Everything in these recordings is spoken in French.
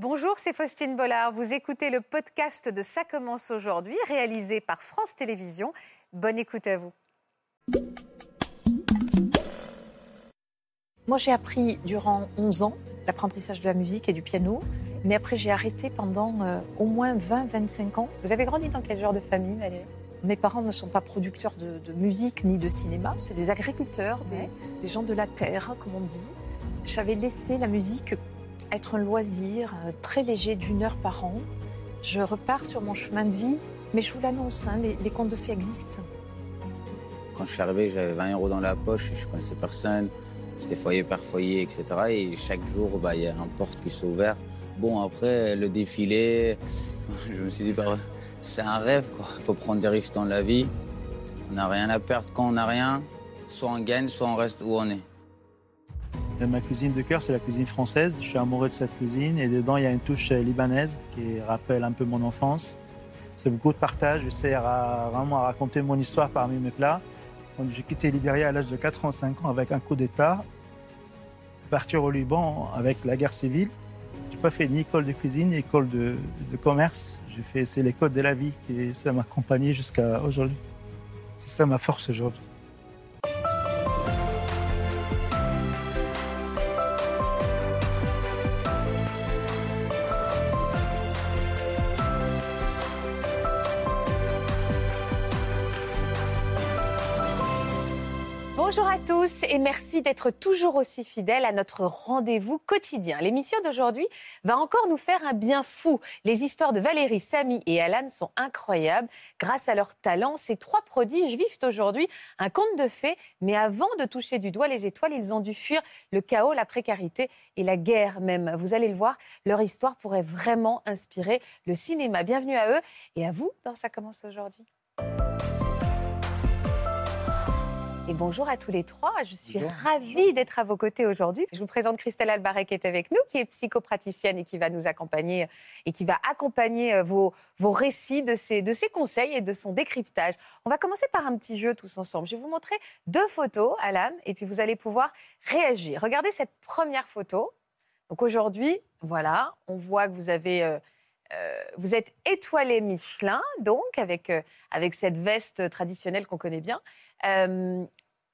Bonjour, c'est Faustine Bollard. Vous écoutez le podcast de Ça commence aujourd'hui, réalisé par France Télévisions. Bonne écoute à vous. Moi, j'ai appris durant 11 ans l'apprentissage de la musique et du piano, mais après, j'ai arrêté pendant euh, au moins 20-25 ans. Vous avez grandi dans quel genre de famille, Valérie? Mes parents ne sont pas producteurs de, de musique ni de cinéma, c'est des agriculteurs, des, des gens de la terre, comme on dit. J'avais laissé la musique être un loisir euh, très léger d'une heure par an. Je repars sur mon chemin de vie, mais je vous l'annonce, hein, les, contes de fées existent. Quand je suis arrivé, j'avais 20 euros dans la poche, je connaissais personne, j'étais foyer par foyer, etc. Et chaque jour, bah, il y a un porte qui s'est ouvert. Bon, après, le défilé, je me suis dit, bah, c'est un rêve. Il faut prendre des risques dans la vie. On n'a rien à perdre quand on n'a rien. Soit on gagne, soit on reste où on est. Ma cuisine de cœur, c'est la cuisine française. Je suis amoureux de cette cuisine et dedans, il y a une touche libanaise qui rappelle un peu mon enfance. C'est beaucoup de partage. J'essaie à, vraiment à raconter mon histoire parmi mes plats. J'ai quitté Libéria à l'âge de 85 ans avec un coup d'État. Partir au Liban avec la guerre civile. J'ai pas fait ni école de cuisine ni école de, de commerce. J'ai fait c'est l'école de la vie qui m'a accompagné jusqu'à aujourd'hui. C'est ça ma force aujourd'hui. Bonjour à tous et merci d'être toujours aussi fidèles à notre rendez-vous quotidien. L'émission d'aujourd'hui va encore nous faire un bien fou. Les histoires de Valérie, Samy et Alan sont incroyables. Grâce à leur talent, ces trois prodiges vivent aujourd'hui un conte de fées. Mais avant de toucher du doigt les étoiles, ils ont dû fuir le chaos, la précarité et la guerre même. Vous allez le voir, leur histoire pourrait vraiment inspirer le cinéma. Bienvenue à eux et à vous dans Ça commence aujourd'hui. Et bonjour à tous les trois. Je suis ravie d'être à vos côtés aujourd'hui. Je vous présente Christelle Albaret qui est avec nous, qui est psychopraticienne et qui va nous accompagner et qui va accompagner euh, vos, vos récits de ses, de ses conseils et de son décryptage. On va commencer par un petit jeu tous ensemble. Je vais vous montrer deux photos, Alan, et puis vous allez pouvoir réagir. Regardez cette première photo. Donc aujourd'hui, voilà, on voit que vous avez... euh, euh, vous êtes étoilé Michelin, donc, avec, euh, avec cette veste traditionnelle qu'on connaît bien. Euh,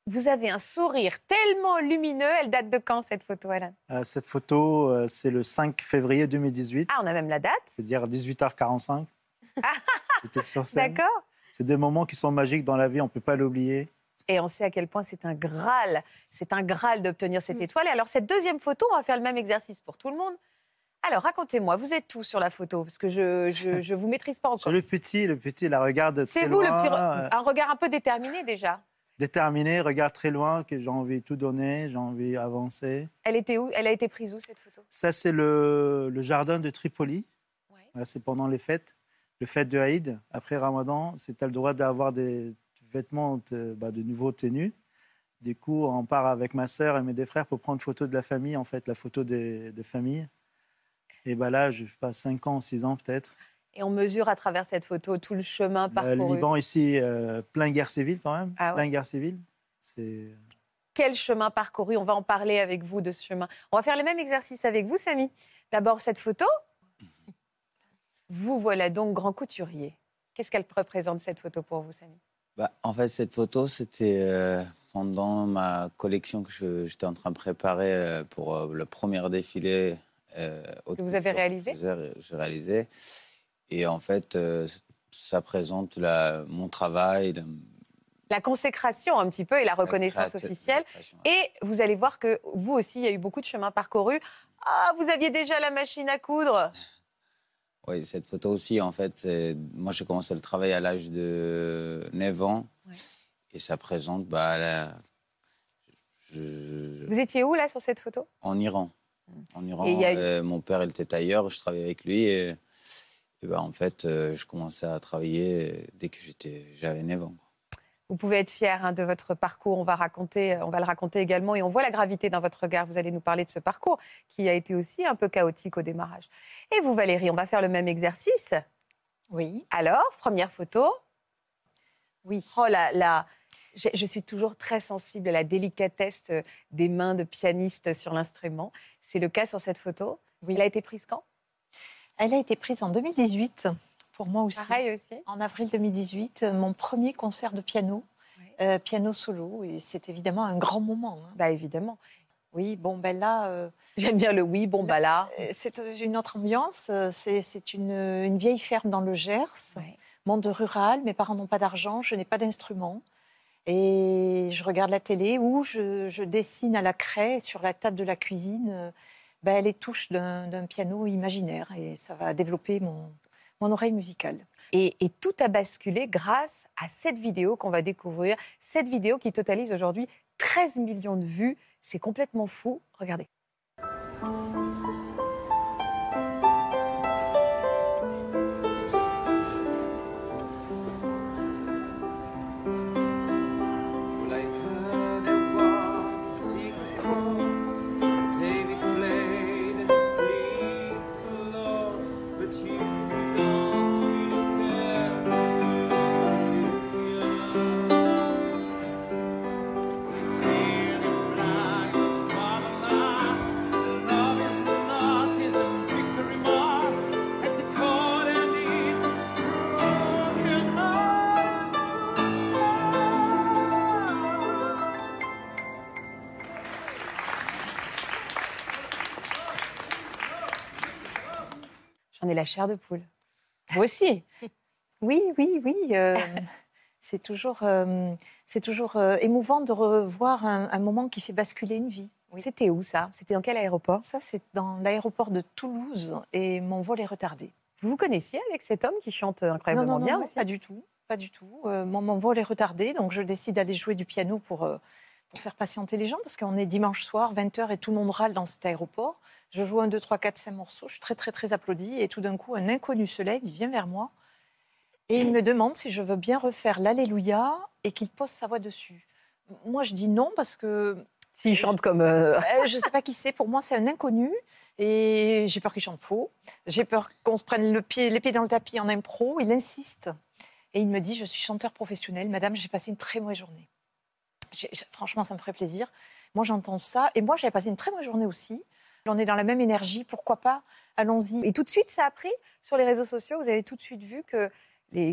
vous avez un sourire tellement lumineux. Elle date de quand, cette photo, Alan? Euh, cette photo, euh, c'est le 5 février 2018, Ah, on a même la date. c'est-à-dire 18h45. J'étais sur scène. D'accord. C'est des moments qui sont magiques dans la vie, on ne peut pas l'oublier. Et on sait à quel point c'est un Graal. C'est un Graal d'obtenir cette étoile. Et alors, cette deuxième photo, on va faire le même exercice pour tout le monde. Alors, racontez-moi, vous êtes tous sur la photo? Parce que je je, je vous maîtrise pas Sur encore. le petit, le petit, la regarde C'est très vous, le plus... euh, un regard un peu déterminé déjà? déterminé, regarde très loin, que j'ai envie de tout donner, j'ai envie d'avancer. Elle était où? Elle a été prise où, cette photo? Ça, c'est le, le jardin de Tripoli. Ouais. C'est pendant les fêtes, le fête de Haïd. Après Ramadan, c'est as le droit d'avoir des vêtements de, bah, de nouveau tenus. Du coup, on part avec ma sœur et mes deux frères pour prendre photo de la famille, en fait, la photo des, des familles. Et bah là, je sais pas, 5 ans, 6 ans peut-être. Et on mesure à travers cette photo tout le chemin Le parcouru. Liban ici, euh, plein guerre civile quand même. Ah ouais. Plein guerre civile. C'est Quel chemin parcouru On va en parler avec vous de ce chemin. On va faire le même exercice avec vous, Samy. D'abord, cette photo. Vous voilà donc grand couturier. Qu'est-ce qu'elle représente, cette photo, pour vous, Samy? Bah, en fait, cette photo, c'était euh, pendant ma collection que je- j'étais en train de préparer euh, pour euh, le premier défilé. Euh, Que vous avez réalisé que j'ai- réalisé. Et en fait, euh, ça présente la- mon travail. la- La consécration, un petit peu, et la reconnaissance officielle. Et vous allez voir que vous aussi, il y a eu beaucoup de chemin parcouru. Ah, vous aviez déjà la machine à coudre Oui, cette photo aussi, en fait, moi j'ai commencé le travail à l'âge de 9 ans. Ouais. Et ça présente bah, la- je- Vous étiez où, là, sur cette photo? En Iran. En Iran, Et eu- euh, mon père il était tailleur, je travaillais avec lui. Et, et bah, en fait, euh, je commençais à travailler dès que j'étais, j'avais 9 ans. Vous pouvez être fier hein, de votre parcours. On va, raconter, on va le raconter également. Et on voit la gravité dans votre regard. Vous allez nous parler de ce parcours qui a été aussi un peu chaotique au démarrage. Et vous, Valérie, on va faire le même exercice. Oui. Alors, première photo. Oui. Oh là là. Je, je suis toujours très sensible à la délicatesse euh, des mains de pianiste sur l'instrument. C'est le cas sur cette photo. Oui. Elle a été prise quand? Elle a été prise en 2018, pour moi aussi. Pareil aussi. En avril 2018, euh, mon premier concert de piano, euh, piano solo, et c'est évidemment un grand moment. hein. Bah évidemment. Oui, bon, ben là, euh, J'aime bien le oui, bon bah là. euh, c'est une autre ambiance. C'est une, une vieille ferme dans le Gers, monde rural. Mes parents n'ont pas d'argent, je n'ai pas d'instrument. Et je regarde la télé ou je, dessine à la craie sur la table de la cuisine euh, ben, les touches d'un piano imaginaire. Et ça va développer mon, mon oreille musicale. Et, et tout a basculé grâce à cette vidéo qu'on va découvrir. Cette vidéo qui totalise aujourd'hui 13 millions de vues. C'est complètement fou. Regardez. La chair de poule. Vous aussi. Oui, oui, oui. euh, c'est toujours, euh, c'est toujours euh, émouvant de revoir un, un moment qui fait basculer une vie. Oui. C'était où ça? C'était dans quel aéroport? Ça, c'est dans l'aéroport de Toulouse et mon vol est retardé. Vous vous connaissiez avec cet homme qui chante incroyablement bien aussi pas du tout. Pas du tout. Mon, mon vol est retardé, donc je décide d'aller jouer du piano pour, pour faire patienter les gens, parce qu'on est dimanche soir, 20h, et tout le monde râle dans cet aéroport. Je joue un, deux, trois, quatre, cinq morceaux, je suis très, très, très applaudie, et tout d'un coup, un inconnu se lève, il vient vers moi, et il me demande si je veux bien refaire l'Alléluia et qu'il pose sa voix dessus. Moi, je dis non, parce que S'il chante comme. euh, euh, je ne sais pas qui c'est. Pour moi, c'est un inconnu. Et j'ai peur qu'il chante faux. J'ai peur qu'on se prenne le pied, les pieds dans le tapis en impro. Il insiste. Et il me dit Je suis chanteur professionnel. Madame, j'ai passé une très mauvaise journée. Franchement, ça me ferait plaisir. Moi, j'entends ça. Et moi, j'avais passé une très mauvaise journée aussi. On est dans la même énergie. Pourquoi pas? Allons-y. Et tout de suite, ça a pris? Sur les réseaux sociaux. Vous avez tout de suite vu que,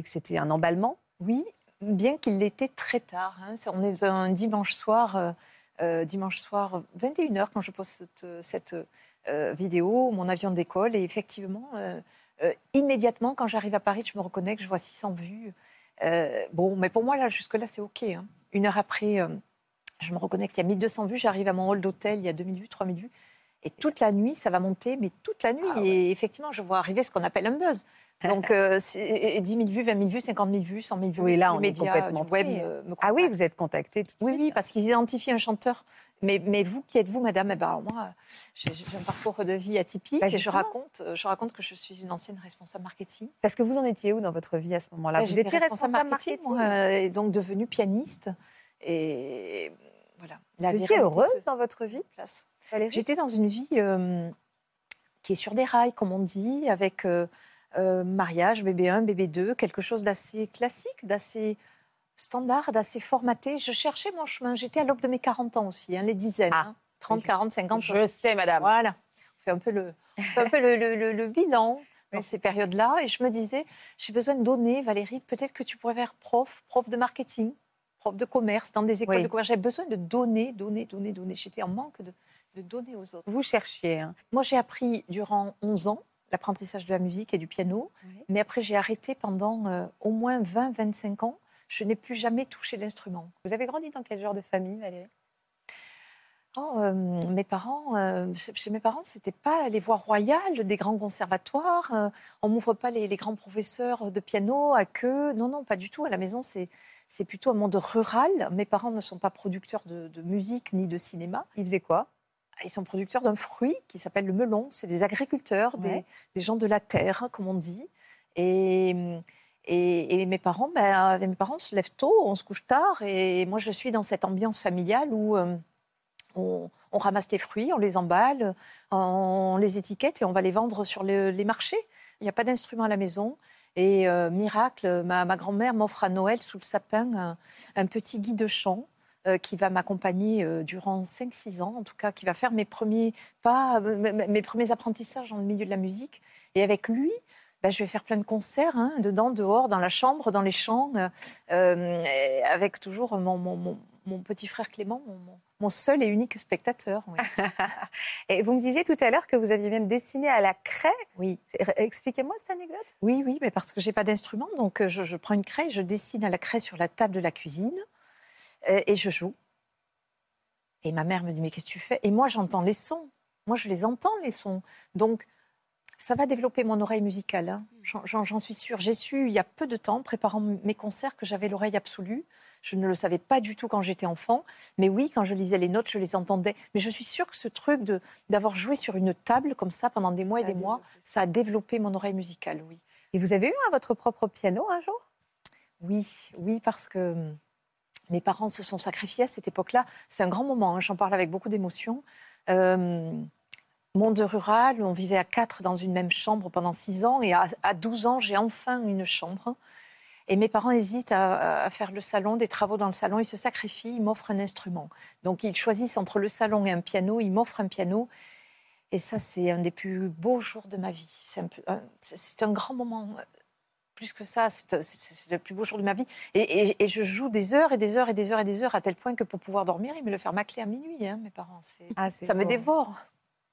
c'était un emballement? Oui, bien qu'il l'était très tard. hein. On est un dimanche soir, euh, euh, dimanche soir 21h quand je poste cette, euh, vidéo, mon avion d'école. Et effectivement, immédiatement, quand j'arrive à Paris, je me reconnecte, je vois 600 vues. Bon, mais pour moi, là, jusque-là, c'est OK. hein. Une heure après, je me reconnecte, il y a 1200 vues. J'arrive à mon hall d'hôtel, il y a 2000 vues, 3000 vues. Et toute la nuit, ça va monter, mais toute la nuit. Ah ouais. Et effectivement, je vois arriver ce qu'on appelle un buzz. Donc, euh, c'est- 10 000 vues, 20 000 vues, 50 000 vues, 100 000 vues. Oui, là, on est médias complètement web me, me Ah oui, vous êtes contacté tout de Oui, suite. oui, parce qu'ils identifient un chanteur. Mais, mais vous, qui êtes-vous, madame? Eh ben, Moi, j'ai un parcours de vie atypique Bah, et je raconte, je raconte que je suis une ancienne responsable marketing. Parce que vous en étiez où dans votre vie à ce moment-là? Bah, Vous étiez responsable marketing, moi, euh, et donc devenue pianiste. Et voilà. La Vous étiez heureuse se dans votre vie? place. J'étais dans une vie euh, qui est sur des rails, comme on dit, avec euh, euh, mariage, bébé 1, bébé 2, quelque chose d'assez classique, d'assez standard, d'assez formaté. Je cherchais mon chemin. J'étais à l'aube de mes 40 ans aussi, hein, les dizaines. Ah. hein. 30, 40, 50, Je sais, madame. Voilà. On fait un peu le, on fait un peu le, le- le- le bilan dans ces périodes-là. Et je me disais, j'ai besoin de donner, Valérie, peut-être que tu pourrais faire prof, prof de marketing, prof de commerce, dans des écoles Oui. de commerce. J'avais besoin de donner, donner, donner, donner. J'étais en manque de, de donner aux autres. Vous cherchiez. hein. Moi, j'ai appris durant 11 ans l'apprentissage de la musique et du piano. Oui. Mais après, j'ai arrêté pendant euh, au moins 20-25 ans. Je n'ai plus jamais touché l'instrument. Vous avez grandi dans quel genre de famille, Valérie? Oh, euh, mes parents, euh, chez mes parents, c'était pas les voies royales des grands conservatoires. euh, on m'ouvre pas les, les grands professeurs de piano à queue. Non, non, pas du tout. À la maison, c'est c'est plutôt un monde rural. Mes parents ne sont pas producteurs de, de musique ni de cinéma. Il faisait quoi? Ils sont producteurs d'un fruit qui s'appelle le melon. C'est des agriculteurs, des, Ouais. des gens de la terre, comme on dit. Et, et, et mes parents, ben, mes parents se lèvent tôt, on se couche tard. Et moi, je suis dans cette ambiance familiale où euh, on, on ramasse les fruits, on les emballe, on les étiquette et on va les vendre sur le- les marchés. Il n'y a pas d'instrument à la maison. Et euh, miracle, ma, ma grand-mère m'offre à Noël sous le sapin un, un petit guide de chant euh, qui va m'accompagner euh, durant 5-6 ans, en tout cas, qui va faire mes premiers pas, euh, mes- premiers apprentissages dans le milieu de la musique. Et avec lui, bah, je vais faire plein de concerts, hein, dedans, dehors, dans la chambre, dans les champs, euh, euh, avec toujours mon, mon- mon- mon petit frère Clément, mon, seul et unique spectateur. oui. Et vous me disiez tout à l'heure que vous aviez même dessiné à la craie. oui. Expliquez-moi cette anecdote. Oui, oui, mais parce que j'ai pas d'instrument, donc euh, je, je prends une craie, je dessine à la craie sur la table de la cuisine euh, et je joue. Et ma mère me dit mais qu'est-ce que tu fais? Et moi j'entends les sons. Moi je les entends les sons. Donc ça va développer mon oreille musicale. hein. J'en- suis sûre. J'ai su il y a peu de temps, préparant mes concerts, que j'avais l'oreille absolue. Je ne le savais pas du tout quand j'étais enfant. Mais oui, quand je lisais les notes, je les entendais. Mais je suis sûre que ce truc de- d'avoir joué sur une table comme ça pendant des mois et des mois, développé ça a développé mon oreille musicale, oui. Et vous avez eu hein, votre propre piano un jour? Oui, oui, parce que hum, mes parents se sont sacrifiés à cette époque-là. C'est un grand moment, hein, j'en parle avec beaucoup d'émotion. Euh, monde rural, on vivait à quatre dans une même chambre pendant six ans, et à, à 12 ans, j'ai enfin une chambre. Et mes parents hésitent à, faire le salon, des travaux dans le salon, ils se sacrifient, ils m'offrent un instrument. Donc ils choisissent entre le salon et un piano, ils m'offrent un piano. Et ça, c'est un des plus beaux jours de ma vie. C'est un, un grand moment. Plus que ça, c'est c'est- le plus beau jour de ma vie. Et, et- et je joue des heures et des heures et des heures et des heures, à tel point que pour pouvoir dormir, ils me le ferment à clé à minuit, hein, mes parents. Ah, Ça me dévore.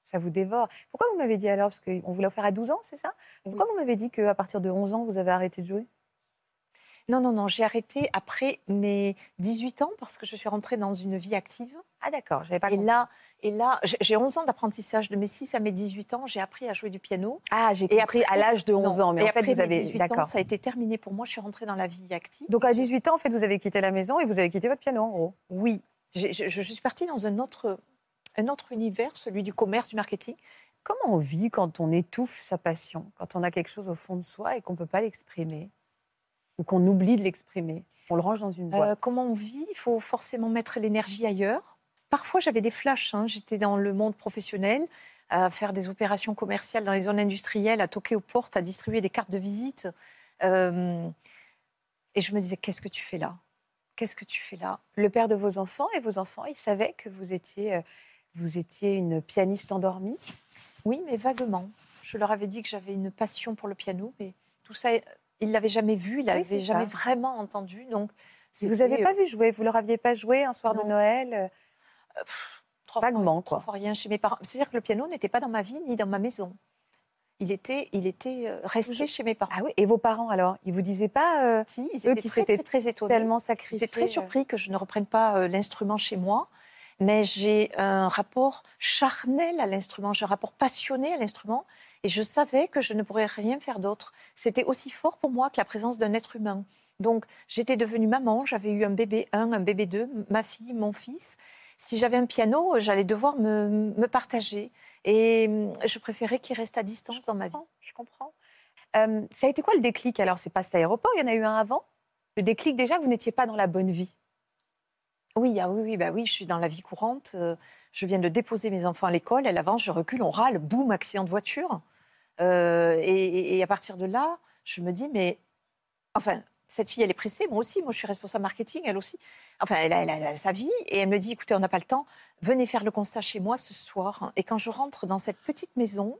Ça vous dévore. Pourquoi vous m'avez dit alors? Parce qu'on vous l'a offert à 12 ans, c'est ça? Pourquoi vous m'avez dit qu'à partir de 11 ans, vous avez arrêté de jouer? Non, non, non, j'ai arrêté après mes 18 ans parce que je suis rentrée dans une vie active. Ah d'accord, j'avais pas Et compris. là, et là j'ai j'ai 11 ans d'apprentissage. De mes 6 à mes 18 ans, j'ai appris à jouer du piano. Ah, j'ai Et compris à après- l'âge de 11 Non, ans, mais et en fait, après vous mes avez... 18 ans, ça a été terminé pour moi. Je suis rentrée dans la vie active. Donc à 18 ans, en fait, vous avez quitté la maison et vous avez quitté votre piano, en gros. Oui, je suis partie dans un autre, un autre univers, celui du commerce, du marketing. Comment on vit quand on étouffe sa passion, quand on a quelque chose au fond de soi et qu'on ne peut pas l'exprimer? Ou qu'on oublie de l'exprimer On le range dans une Euh, boîte. comment on vit? Il faut forcément mettre l'énergie ailleurs. Parfois, j'avais des flashs. hein. J'étais dans le monde professionnel, à faire des opérations commerciales dans les zones industrielles, à toquer aux portes, à distribuer des cartes de visite. Euh, et je me disais, qu'est-ce que tu fais là? Qu'est-ce que tu fais là? Le père de vos enfants et vos enfants, ils savaient que vous étiez, euh, vous étiez une pianiste endormie Oui, mais vaguement. Je leur avais dit que j'avais une passion pour le piano, mais tout ça, ils ne l'avaient jamais vu, ils ne Oui, c'est l'avaient jamais ça. vraiment entendu. Donc, Vous c'était, n'avez pas vu jouer Vous leur aviez pas joué un soir de. Noël euh, euh, pff, trois fois- Vaguement, trois quoi. fois rien chez mes parents. C'est-à-dire que le piano n'était pas dans ma vie ni dans ma maison. Il était, il était euh, resté chez mes parents. Ah oui Et vos parents alors? Ils vous disaient pas euh, si, ils eux étaient qui très, très, très étonnés. tellement sacrifiés J'étais très euh, surpris que je ne reprenne pas euh, l'instrument chez moi, mais j'ai un rapport charnel à l'instrument, j'ai un rapport passionné à l'instrument, et je savais que je ne pourrais rien faire d'autre. C'était aussi fort pour moi que la présence d'un être humain. Donc j'étais devenue maman, j'avais eu un bébé 1, un bébé 2, ma fille, mon fils. Si j'avais un piano, j'allais devoir me, partager. Et hum, je préférais qu'il reste à distance dans ma vie. Je comprends. Euh, ça a été quoi le déclic? Alors C'est pas cet aéroport, il y en a eu un avant? Le déclic déjà que vous n'étiez pas dans la bonne vie? Oui, ah oui, oui, bah oui, je suis dans la vie courante. euh, je viens de déposer mes enfants à l'école, elle avance, je recule, on râle, boum, accident de voiture. Euh, et, à partir de là, je me dis, mais enfin, cette fille, elle est pressée, moi aussi, moi je suis responsable marketing, elle aussi. Enfin, elle a sa vie, et elle me dit, écoutez, on n'a pas le temps, venez faire le constat chez moi ce soir. Et quand je rentre dans cette petite maison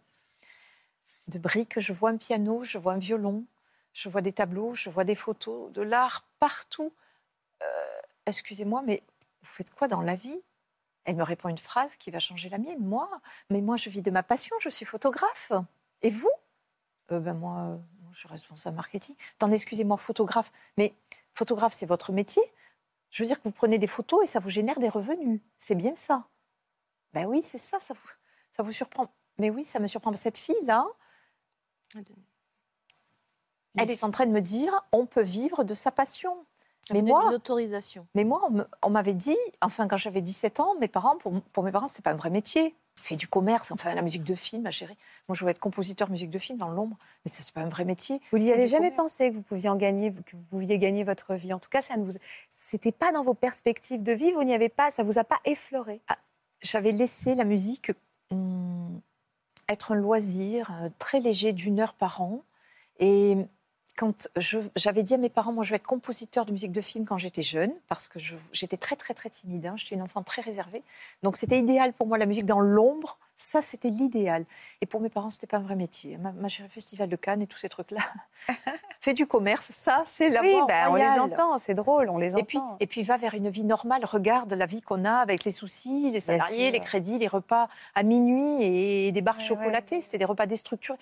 de briques, je vois un piano, je vois un violon, je vois des tableaux, je vois des photos, de l'art partout. Euh, Excusez-moi, mais vous faites quoi dans la vie? Elle me répond une phrase qui va changer la mienne. Moi, mais moi, je vis de ma passion, je suis photographe. Et vous? Euh, ben moi, euh, moi, je suis responsable marketing. Attendez, excusez-moi, photographe. Mais photographe, c'est votre métier? Je veux dire que vous prenez des photos et ça vous génère des revenus. C'est bien ça. Ben oui, c'est ça, ça vous, ça vous surprend. Mais oui, ça me surprend. Cette fille-là, elle est en train de me dire, on peut vivre de sa passion. Mais moi, une autorisation. mais moi, on m'avait dit, enfin, quand j'avais 17 ans, mes parents, pour, pour mes parents, c'était pas un vrai métier. Fait du commerce, enfin, la musique de film, ma chérie. Moi, je voulais être compositeur musique de film dans l'ombre, mais ça, c'est pas un vrai métier. Vous n'y avez jamais commerce. pensé que vous pouviez en gagner, que vous pouviez gagner votre vie. En tout cas, ça ne vous, c'était pas dans vos perspectives de vie. Vous n'y avez pas, ça vous a pas effleuré. J'avais laissé la musique hum, être un loisir euh, très léger d'une heure par an. Et quand j'avais dit à mes parents, moi je vais être compositeur de musique de film quand j'étais jeune, parce que j'étais très très très timide, hein, j'étais une enfant très réservée. Donc c'était idéal pour moi, la musique dans l'ombre, ça c'était l'idéal. Et pour mes parents, c'était pas un vrai métier. Ma, ma Festival de Cannes et tous ces trucs-là. Fais du commerce, ça c'est la Oui, voie bah, on les entend, c'est drôle, on les Et puis, entend. et puis va vers une vie normale, regarde la vie qu'on a avec les soucis, les salariés, les crédits, les repas à minuit et des barres Ouais, chocolatées. ouais. C'était des repas déstructurés.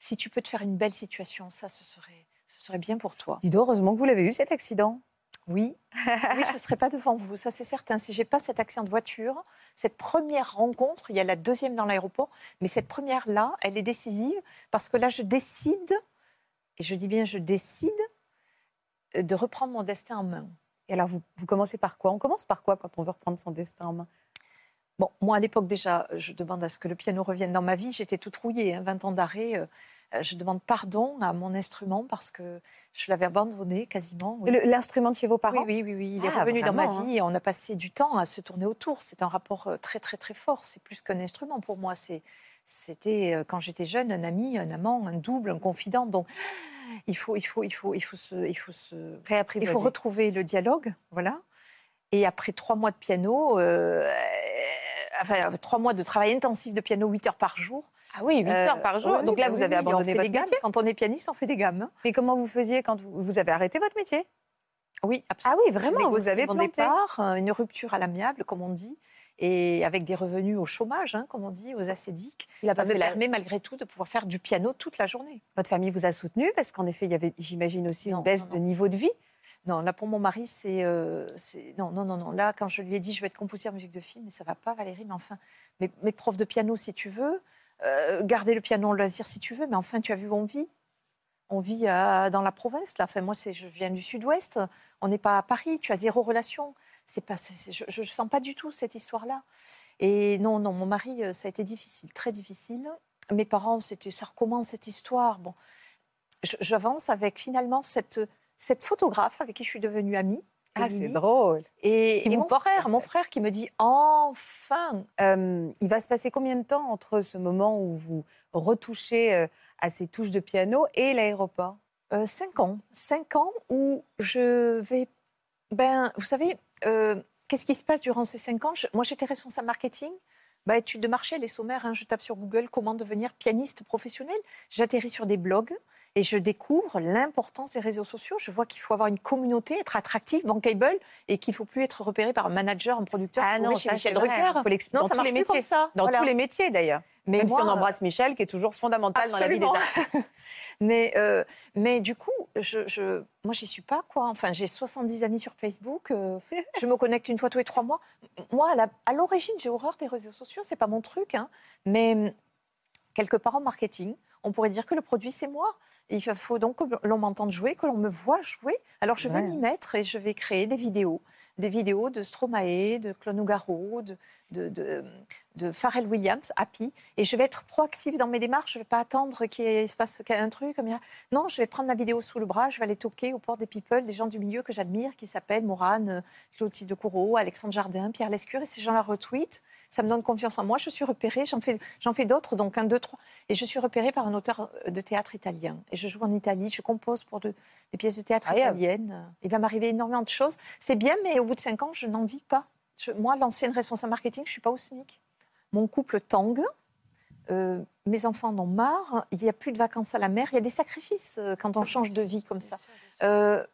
Si tu peux te faire une belle situation, ça, ce serait, ce serait bien pour toi. Dis donc, heureusement que vous l'avez eu cet accident. Oui, oui je ne serais pas devant vous, ça c'est certain. Si j'ai pas cet accident de voiture, cette première rencontre, il y a la deuxième dans l'aéroport, mais cette première-là, elle est décisive parce que là, je décide, et je dis bien je décide, euh, de reprendre mon destin en main. Et alors, vous, vous commencez par quoi? On commence par quoi quand on veut reprendre son destin en main? Bon, moi, à l'époque, déjà, je demande à ce que le piano revienne dans ma vie. J'étais toute rouillée, hein, 20 ans d'arrêt. euh, je demande pardon à mon instrument parce que je l'avais abandonné quasiment. oui. L'instrument de chez vos parents? Oui, oui, oui, il est Ah, revenu dans ma hein. vie et on a passé du temps à se tourner autour. C'est un rapport euh, très, très, très fort. C'est plus qu'un instrument pour moi. C'est, c'était euh, quand j'étais jeune un ami, un amant, un double, un confident. Donc, il faut, il faut, il faut, il faut se, il faut se, il faut retrouver le dialogue, voilà. Et après trois mois de piano, euh, enfin trois mois de travail intensif de piano, 8 heures par jour. Ah oui, 8 euh, heures par jour. Donc là, bah vous avez oui, on abandonné votre métier. Quand on est pianiste, on fait des gammes. Mais comment vous faisiez quand vous, vous avez arrêté votre métier? Oui, Ah absolument. oui, vraiment, vous avez mon planté. départ, euh, une rupture à l'amiable, comme on dit, et avec des revenus au chômage, hein, comme on dit, aux acédiques. Il a Ça pas me la- permet malgré tout de pouvoir faire du piano toute la journée. Votre famille vous a soutenu parce qu'en effet, il y avait, j'imagine aussi, Non, une baisse non, de niveau de vie. Non, là pour mon mari, c'est euh, c'est- non, non, non, non. Là, quand je lui ai dit je vais être compositeur musique de film, mais ça va pas, Valérie. Mais enfin, mes, mes profs de piano, si tu veux, euh, garder le piano en loisir, si tu veux. Mais enfin, tu as vu où on vit On vit dans la province. Là, enfin, moi, je viens du Sud-Ouest. On n'est pas à Paris. Tu as zéro relation. Pas, je, ne sens pas du tout cette histoire-là. Et non, non, mon mari, euh, ça a été difficile, très difficile. Mes parents, c'était, ça recommence cette histoire. Bon, j'avance avec finalement cette, cette photographe avec qui je suis devenue amie. Ah, c'est drôle. Et, mon frère, mon frère qui me dit enfin. Euh, il va se passer combien de temps entre ce moment où vous retouchez euh, à ces touches de piano et l'aéroport? Euh, cinq ans. Cinq ans où je vais. Ben, vous savez, euh, qu'est-ce qui se passe durant ces cinq ans? Je- Moi, j'étais responsable marketing. Bah, études de marché, les sommaires, hein, je tape sur Google comment devenir pianiste professionnel. J'atterris sur des blogs et je découvre l'importance des réseaux sociaux. Je vois qu'il faut avoir une communauté, être attractif, bankable et qu'il faut plus être repéré par un manager, un producteur. Ah non, chez Michel. Drucker. Faut non, dans ça marche les plus comme métiers. ça. Dans Voilà. tous les métiers d'ailleurs. Mais Même moi, si on embrasse Michel, qui est toujours fondamental dans la vie des Absolument. artistes. Mais, euh, mais du coup, je, je, moi, j'y suis pas, quoi. Enfin, j'ai 70 amis sur Facebook. euh, je me connecte une fois tous les trois mois. Moi, à l'origine, j'ai horreur des réseaux sociaux. C'est pas mon truc. hein. Mais quelque part en marketing, on pourrait dire que le produit, c'est moi. Il fa- faut donc que l'on m'entende jouer, que l'on me voit jouer. Alors, je vais Ouais. m'y mettre et je vais créer des vidéos. Des vidéos de Stromae, de Claude Nougaro, de, de, de, de Pharrell Williams, Happy. Et je vais être proactive dans mes démarches. Je ne vais pas attendre qu'il se passe un truc. Non, je vais prendre ma vidéo sous le bras. Je vais aller toquer au port des people, des gens du milieu que j'admire, qui s'appellent Morane, Clotilde de Courreau, Alexandre Jardin, Pierre Lescure. Et ces gens-là retweetent. Ça me donne confiance en moi. Je suis repérée. J'en fais, j'en fais d'autres, donc un, deux, trois. Et je suis repérée par un auteur de théâtre italien. Et je joue en Italie. Je compose pour de- des pièces de théâtre italiennes. Il va m'arriver énormément de choses. C'est bien, mais au bout de cinq ans, je n'en vis pas. Je- moi, l'ancienne responsable marketing, je suis pas au SMIC. Mon couple tangue. Euh, mes enfants en ont marre. Il n'y a plus de vacances à la mer. Il y a des sacrifices euh, quand on change de vie comme ça. Euh,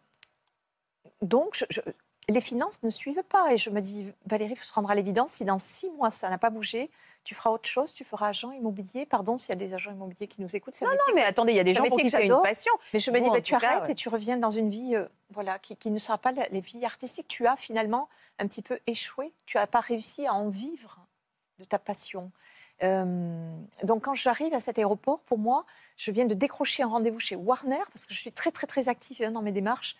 donc, je- je- les finances ne suivent pas. Et je me dis, Valérie, il faut se rendre à l'évidence, si dans six mois, ça n'a pas bougé, tu feras autre chose, tu feras agent immobilier. Pardon s'il y a des agents immobiliers qui nous écoutent. métier Non, mais attendez, il y a des gens pour qui c'est une passion. mais je me dis, bah, tu arrêtes ouais. et tu reviens dans une vie euh, voilà, qui, qui ne sera pas la, les vies artistiques. Tu as finalement un petit peu échoué. Tu n'as pas réussi à en vivre de ta passion. Euh, donc quand j'arrive à cet aéroport, pour moi, je viens de décrocher un rendez-vous chez Warner, parce que je suis très très très active hein, dans mes démarches.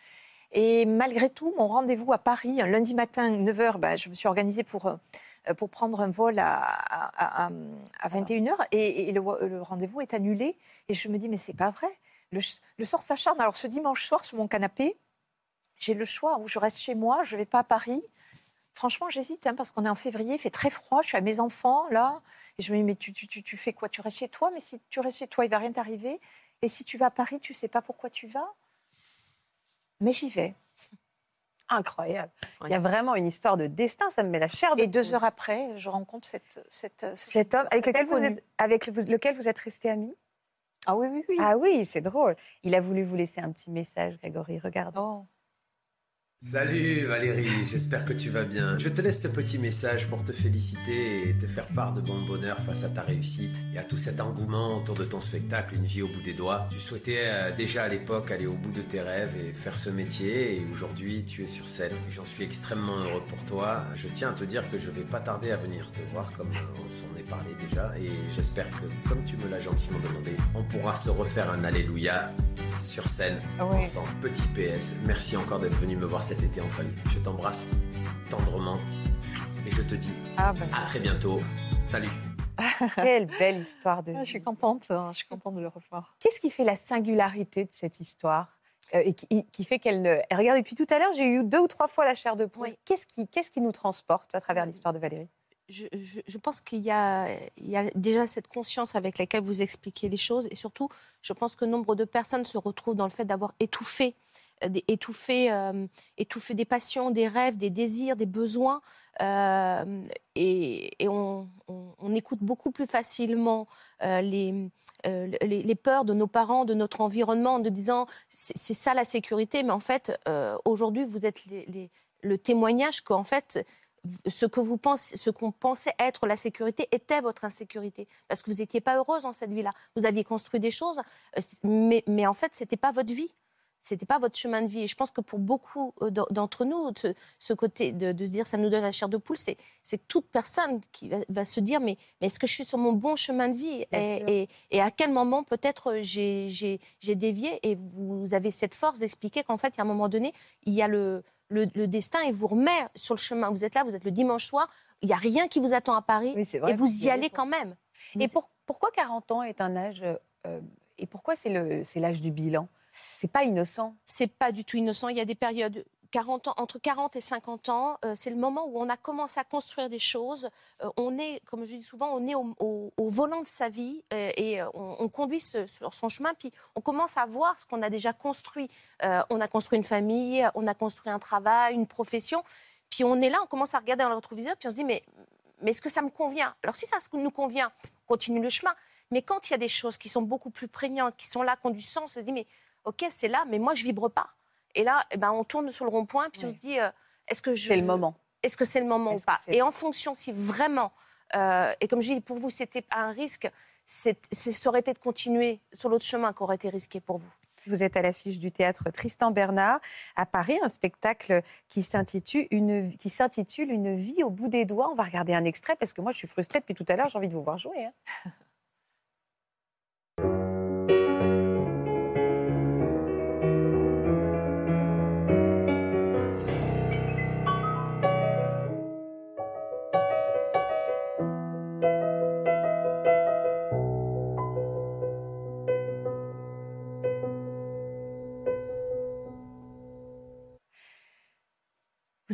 Et malgré tout, mon rendez-vous à Paris, un lundi matin, 9h, ben, je me suis organisée pour, euh, pour prendre un vol à, à, à- à 21h et, et le, le rendez-vous est annulé. Et je me dis, mais c'est pas vrai. Le, sort s'acharne. Alors ce dimanche soir, sur mon canapé, j'ai le choix où je reste chez moi, je vais pas à Paris. Franchement, j'hésite, hein, parce qu'on est en février, il fait très froid, je suis à mes enfants, là. Et je me dis, mais tu, tu, tu, tu fais quoi? Tu restes chez toi? Mais si tu restes chez toi, il va rien t'arriver. Et si tu vas à Paris, tu sais pas pourquoi tu vas? Mais j'y vais. Incroyable. Il y a vraiment une histoire de destin, ça me met la chair de Et deux heures après, je rencontre cette, cette, ce- Cet homme avec lequel vous êtes, avec le- lequel vous êtes resté ami? Ah oui, oui, oui. Ah oui, c'est drôle. Il a voulu vous laisser un petit message, Grégory. Regarde. Oh. Salut Valérie, j'espère que tu vas bien. Je te laisse ce petit message pour te féliciter et te faire part de mon bonheur face à ta réussite et à tout cet engouement autour de ton spectacle Une vie au bout des doigts. Tu souhaitais euh, déjà à l'époque aller au bout de tes rêves et faire ce métier et aujourd'hui tu es sur scène et j'en suis extrêmement heureux pour toi. Je tiens à te dire que je vais pas tarder à venir te voir comme euh, on s'en est parlé déjà et j'espère que comme tu me l'as gentiment demandé, on pourra se refaire un Alléluia sur scène Ouais. ensemble. Petit PS, merci encore d'être venu me voir cet été en famille. Je t'embrasse tendrement et je te dis Ah, ben, à très bientôt. Salut. Quelle belle histoire de ah, je suis vie. contente, hein, je suis contente de le revoir. Qu'est-ce qui fait la singularité de cette histoire euh, et qui, qui fait qu'elle ne. Et Regardez, depuis tout à l'heure, j'ai eu deux ou trois fois la chair de poule. Oui. Qu'est-ce qui, qu'est-ce qui nous transporte à travers l'histoire de Valérie? je, je- je pense qu'il y a, il y a déjà cette conscience avec laquelle vous expliquez les choses et surtout, je pense que nombre de personnes se retrouvent dans le fait d'avoir étouffé, euh, étouffé, euh, étouffé des passions, des rêves, des désirs, des besoins. euh, et on, écoute beaucoup plus facilement les, peurs de nos parents, de notre environnement, en nous disant c'est ça la sécurité. Mais en fait, aujourd'hui, vous êtes le témoignage qu'en fait, ce que vous pensez, ce qu'on pensait être la sécurité était votre insécurité, parce que vous n'étiez pas heureuse dans cette vie-là. Vous aviez construit des choses, mais, mais en fait, c'était pas votre vie. C'était pas votre chemin de vie. Et je pense que pour beaucoup euh, d'en- d'entre nous, ce, ce côté de, de se dire ça nous donne la chair de poule, c'est que toute personne qui va, va se dire mais, mais est-ce que je suis sur mon bon chemin de vie? Et, sûr. et- et à quel moment peut-être j'ai j'ai- dévié et vous avez cette force d'expliquer qu'en fait, a un moment donné, il y a le, le, le destin et vous remet sur le chemin. Vous êtes là, vous êtes le dimanche soir, il n'y a rien qui vous attend à Paris Oui, vrai, et vous y allez, quand même. Et pour- pourquoi 40 ans est un âge. euh, euh, et pourquoi c'est l'âge du bilan? C'est pas innocent. c'est pas du tout innocent. Il y a des périodes 40 ans, entre 40 et 50 ans, euh, c'est le moment où on a commencé à construire des choses. Euh, on est, comme je dis souvent, on est au, volant de sa vie euh, et on, on conduit sur son chemin. Puis on commence à voir ce qu'on a déjà construit. On a construit une famille, on a construit un travail, une profession. Puis on est là, on commence à regarder dans le rétroviseur, puis on se dit mais, mais est-ce que ça me convient? Alors si ça nous convient, on continue le chemin. Mais quand il y a des choses qui sont beaucoup plus prégnantes, qui sont là, qui ont du sens, on se dit mais ok, c'est là, mais moi je vibre pas. Et là, eh ben, on tourne sur le rond-point, puis on se dit, euh, est-ce que je, C'est le moment. Est-ce que c'est le moment ou pas Et en fonction, si vraiment, euh, et comme je dis, pour vous, c'était un risque, ça aurait été de continuer sur l'autre chemin qui aurait été risqué pour vous. Vous êtes à l'affiche du théâtre Tristan Bernard à Paris, un spectacle qui s'intitule une, qui s'intitule Une vie au bout des doigts. On va regarder un extrait parce que moi je suis frustrée depuis tout à l'heure, j'ai envie de vous voir jouer. hein.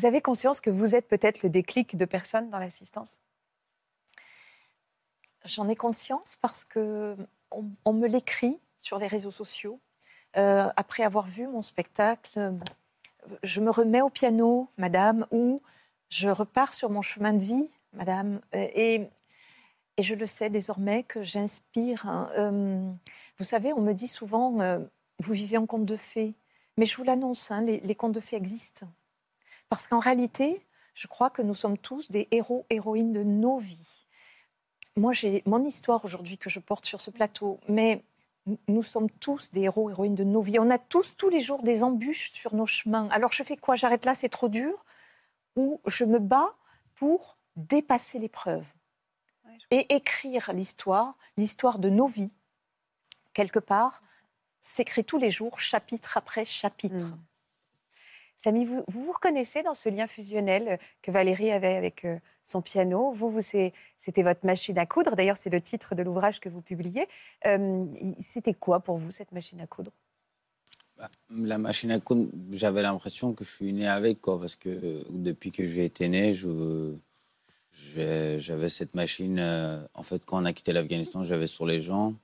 Vous avez conscience que vous êtes peut-être le déclic de personnes dans l'assistance? J'en ai conscience parce que on, me l'écrit sur les réseaux sociaux. Euh, après avoir vu mon spectacle, je me remets au piano, madame, ou je repars sur mon chemin de vie, madame. Et, je le sais désormais que j'inspire. hein. Euh, vous savez, on me dit souvent, euh, vous vivez en conte de fées. Mais je vous l'annonce, hein, les contes de fées existent. Parce qu'en réalité, je crois que nous sommes tous des héros, héroïnes de nos vies. Moi, j'ai mon histoire aujourd'hui que je porte sur ce plateau, mais nous sommes tous des héros, héroïnes de nos vies. On a tous, tous les jours, des embûches sur nos chemins. Alors, je fais quoi? J'arrête là, c'est trop dur? Ou je me bats pour dépasser l'épreuve Ouais, je et écrire l'histoire, l'histoire de nos vies, quelque part, s'écrit tous les jours, chapitre après chapitre. Mm. Samy, vous, vous vous reconnaissez dans ce lien fusionnel que Valérie avait avec euh, son piano? Vous, c'était votre machine à coudre. D'ailleurs, c'est le titre de l'ouvrage que vous publiez. Euh, c'était quoi pour vous, cette machine à coudre? Bah, La machine à coudre, j'avais l'impression que je suis né avec, quoi, parce que euh, depuis que j'ai été né, j'avais cette machine. euh, en fait, quand on a quitté l'Afghanistan, j'avais sur les gens.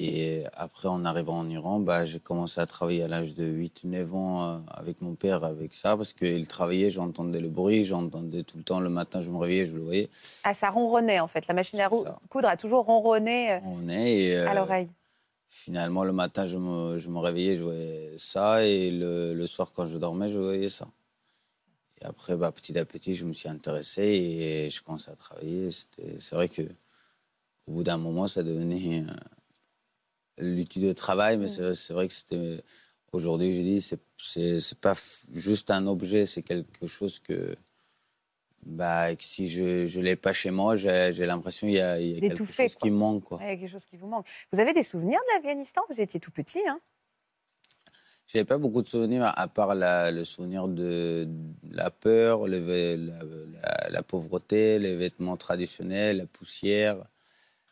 Et après, en arrivant en Iran, bah, j'ai commencé à travailler à l'âge de 8-9 ans euh, avec mon père, avec ça, parce qu'il travaillait, j'entendais le bruit, j'entendais tout le temps, le matin, je me réveillais, je le voyais. Ah, ça ronronnait en fait. La machine à coudre a toujours ronronné euh, et, à euh, l'oreille. Finalement, le matin, je me, je me réveillais, je voyais ça, et le, le soir, quand je dormais, je voyais ça. Et après, bah, petit à petit, je me suis intéressé et je commençais à travailler. C'est vrai que au bout d'un moment, ça devenait euh, l'outil de travail, mais c'est c'est vrai que c'était. Aujourd'hui, je dis, c'est- pas juste un objet, c'est quelque chose que. Bah, que si je ne l'ai pas chez moi, j'ai j'ai l'impression qu'il y a, il y a quelque chose qui quoi. me manque. Quoi. Ouais, Il y a quelque chose qui vous manque. Vous avez des souvenirs de l'Afghanistan Vous étiez tout petit, hein? J'avais pas beaucoup de souvenirs, à part la- le souvenir de, de la peur, le la, la- la pauvreté, les vêtements traditionnels, la poussière.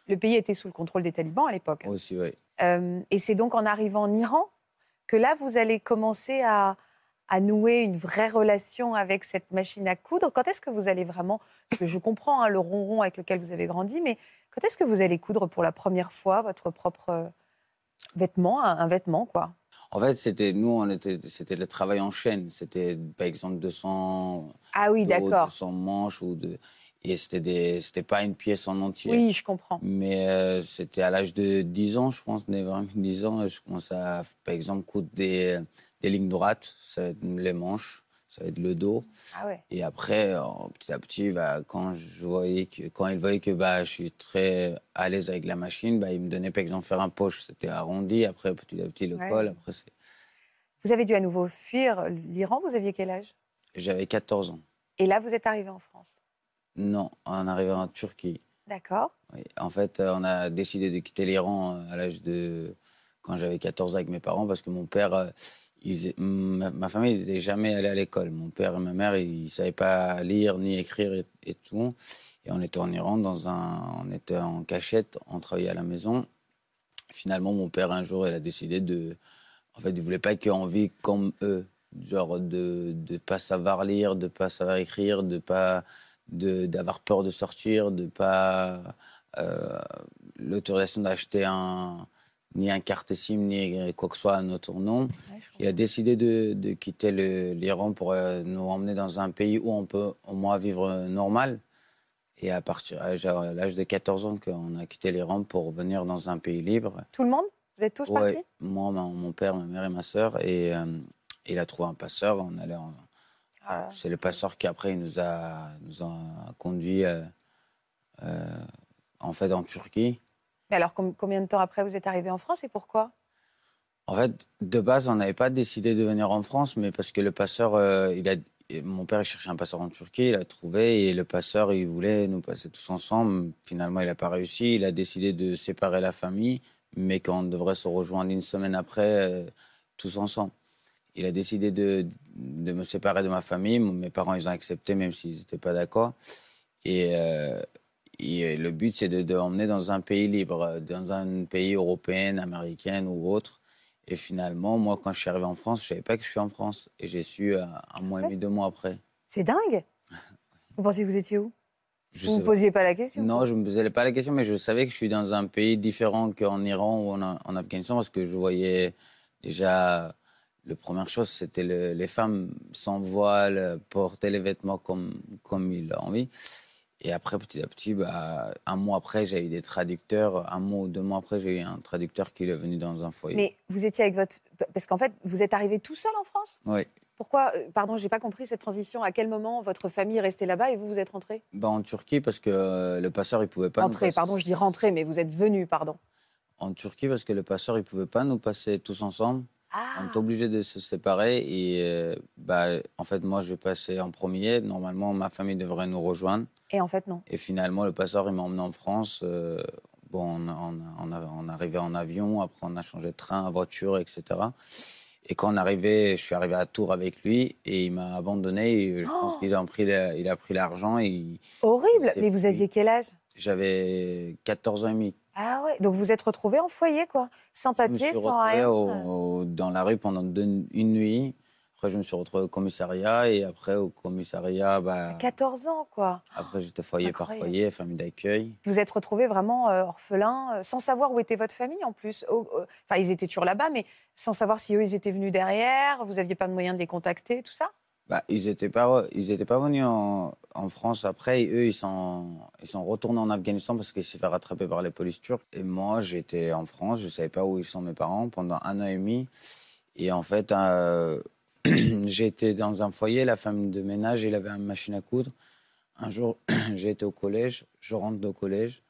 Le pays était sous le contrôle des talibans à l'époque. Aussi, oui. Euh, et c'est donc en arrivant en Iran que là, vous allez commencer à, à nouer une vraie relation avec cette machine à coudre. Quand est-ce que vous allez vraiment, parce que je comprends hein, le ronron avec lequel vous avez grandi, mais quand est-ce que vous allez coudre pour la première fois votre propre euh, vêtement, un, un vêtement, quoi? En fait, c'était nous, on était, c'était le travail en chaîne. C'était par exemple 200, Ah oui, dos, d'accord. 200 manches ou de, et c'était c'était pas une pièce en entier. Oui, je comprends. Mais euh, c'était à l'âge de 10 ans, je pense, 9 ans, 10 ans, je commençais à, par exemple, coudre des, des lignes droites, ça va être les manches, ça va être le dos. Ah ouais. Et après, petit à petit, bah, quand, je voyais que, quand il voyait que bah, je suis très à l'aise avec la machine, bah, il me donnait par exemple faire un poche, c'était arrondi, après petit à petit le Ouais. col, après Vous avez dû à nouveau fuir l'Iran. Vous aviez quel âge? J'avais 14 ans. Et là, vous êtes arrivé en France. Non, en arrivant en Turquie. D'accord. Oui. En fait, euh, on a décidé de quitter l'Iran euh, à l'âge de. quand j'avais 14 ans avec mes parents, parce que mon père. euh, ils- ma, famille n'était jamais allée à l'école. Mon père et ma mère, ils ne savaient pas lire ni écrire et, et tout. Et on était en Iran, dans un, on était en cachette, on travaillait à la maison. Finalement, mon père, un jour, il a décidé de. En fait, il ne voulait pas qu'on vive comme eux. Genre de ne pas savoir lire, de ne pas savoir écrire, de pas de- d'avoir peur de sortir, de pas euh, l'autorisation d'acheter un ni un carte SIM ni quoi que ce soit à notre nom. Ouais, Il a décidé de, de quitter l'Iran pour euh, nous emmener dans un pays où on peut au moins vivre euh, normal. Et à partir à à l'âge de 14 ans qu'on a quitté l'Iran pour venir dans un pays libre. Tout le monde? Vous êtes tous Ouais, partis? moi, ma- mon père, ma mère et ma sœur. Et euh, il a trouvé un passeur. On allait en- C'est le passeur qui après nous a, nous a conduit euh, euh, en fait en Turquie. Mais alors, com- combien de temps après vous êtes arrivé en France et pourquoi? En fait, de base, on n'avait pas décidé de venir en France, mais parce que le passeur, euh, il a, mon père il cherchait un passeur en Turquie, il a trouvé et le passeur il voulait nous passer tous ensemble. Finalement, il n'a pas réussi. Il a décidé de séparer la famille, mais qu'on devrait se rejoindre une semaine après euh, tous ensemble. Il a décidé de, de me séparer de ma famille. Mes parents, ils ont accepté, même s'ils n'étaient pas d'accord. Et, euh, et le but, c'est de, de emmener dans un pays libre, dans un pays européen, américain ou autre. Et finalement, moi, quand je suis arrivé en France, je savais pas que je suis en France. Et j'ai su euh, un mois et demi, deux mois après. C'est dingue Vous pensiez que vous étiez où? Je Vous ne vous pas. posiez pas la question Non, je ne me posais pas la question, mais je savais que je suis dans un pays différent qu'en Iran ou en, en Afghanistan parce que je voyais déjà. La première chose, c'était le- les femmes sans voile, porter les vêtements comme, comme ils ont envie. Et après, petit à petit, bah, un mois après, j'ai eu des traducteurs. Un mois ou deux mois après, j'ai eu un traducteur qui est venu dans un foyer. Mais vous étiez avec votre. Parce qu'en fait, vous êtes arrivé tout seul en France? Oui. Pourquoi euh, Pardon, j'ai pas compris cette transition. À quel moment votre famille est restée là-bas et vous, vous êtes rentré Bah, en Turquie, parce que euh, le passeur, il pouvait pas nous Rentré, passer- pardon, je dis rentré, mais vous êtes venu, pardon. En Turquie, parce que le passeur, il pouvait pas nous passer tous ensemble. Ah On est obligé de se séparer. Et euh, bah, en fait, moi, je vais passer en premier. Normalement, ma famille devrait nous rejoindre. Et en fait, non. Et finalement, le passeur, il m'a emmené en France. Euh, bon, on, on, on, a- on est arrivé en avion. Après, on a changé de train, voiture, etc. Et quand on arrivait, je suis arrivé à Tours avec lui et il m'a abandonné. Et je pense Oh qu'il a pris, il a pris l'argent. il- Horrible Mais vous aviez quel âge? J'avais 14 ans et demi. Ah ouais, donc vous êtes retrouvé en foyer, quoi. Sans Je me papier, suis sans retrouvé rien. au- au- dans la rue pendant deux- une nuit Après, je me suis retrouvé au commissariat et après, au commissariat, bah, 14 ans, quoi. après j'étais foyer par foyer, famille d'accueil. Vous êtes retrouvé vraiment euh, orphelin, euh, sans savoir où était votre famille en plus. Enfin, ils étaient toujours là-bas, mais sans savoir si eux, ils étaient venus derrière. Vous n'aviez pas de moyen de les contacter, tout ça? Bah, ils n'étaient pas, ils étaient pas venus en, France après. Eux, ils sont, ils sont retournés en Afghanistan parce qu'ils s'est fait rattraper par les polices turques. Et moi, j'étais en France, je ne savais pas où ils sont mes parents pendant un an et demi. Et en fait, euh, j'étais dans un foyer, la femme de ménage, il avait une machine à coudre. Un jour, j'ai été au collège, je rentre au collège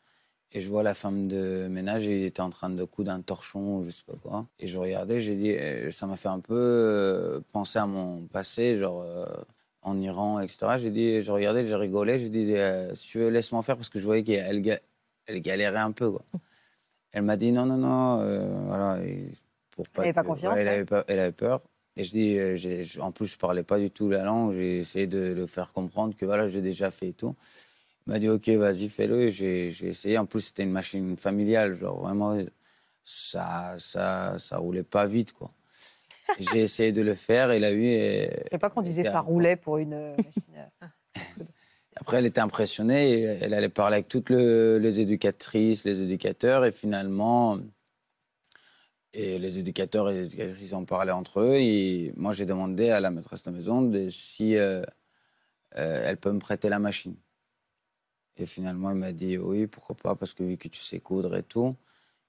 et je vois la femme de ménage, il était en train de coudre un torchon ou je sais pas quoi. Et je regardais, j'ai dit, euh, ça m'a fait un peu euh, penser à mon passé, genre euh, en Iran, etc. J'ai dit, je regardais, j'ai rigolé, j'ai dit, euh, si tu veux, laisse-moi faire parce que je voyais qu'elle ga- elle galérait un peu. Quoi. Elle m'a dit, non, non, non, euh, voilà. pour Elle avait pas confiance, ouais, elle, avait pas- elle avait peur. Et je dis, en plus, je parlais pas du tout la langue. J'ai essayé de le faire comprendre que voilà, j'ai déjà fait et tout. Il m'a dit, OK, vas-y, fais-le. Et J'ai j'ai essayé. En plus, c'était une machine familiale. Genre, vraiment, ça, ça, ça roulait pas vite, quoi. Et J'ai essayé de le faire et la lui. Je ne savais pas qu'on disait ça roulait pour une euh, machine. euh, Après, elle était impressionnée et elle allait parler avec toutes le- les éducatrices, les éducateurs. Et finalement, et les éducateurs et les éducatrices en parlaient entre eux. Et moi, j'ai demandé à la maîtresse de maison de, si euh, euh, elle peut me prêter la machine. Et finalement, elle m'a dit oui, pourquoi pas, parce que vu que tu sais coudre et tout.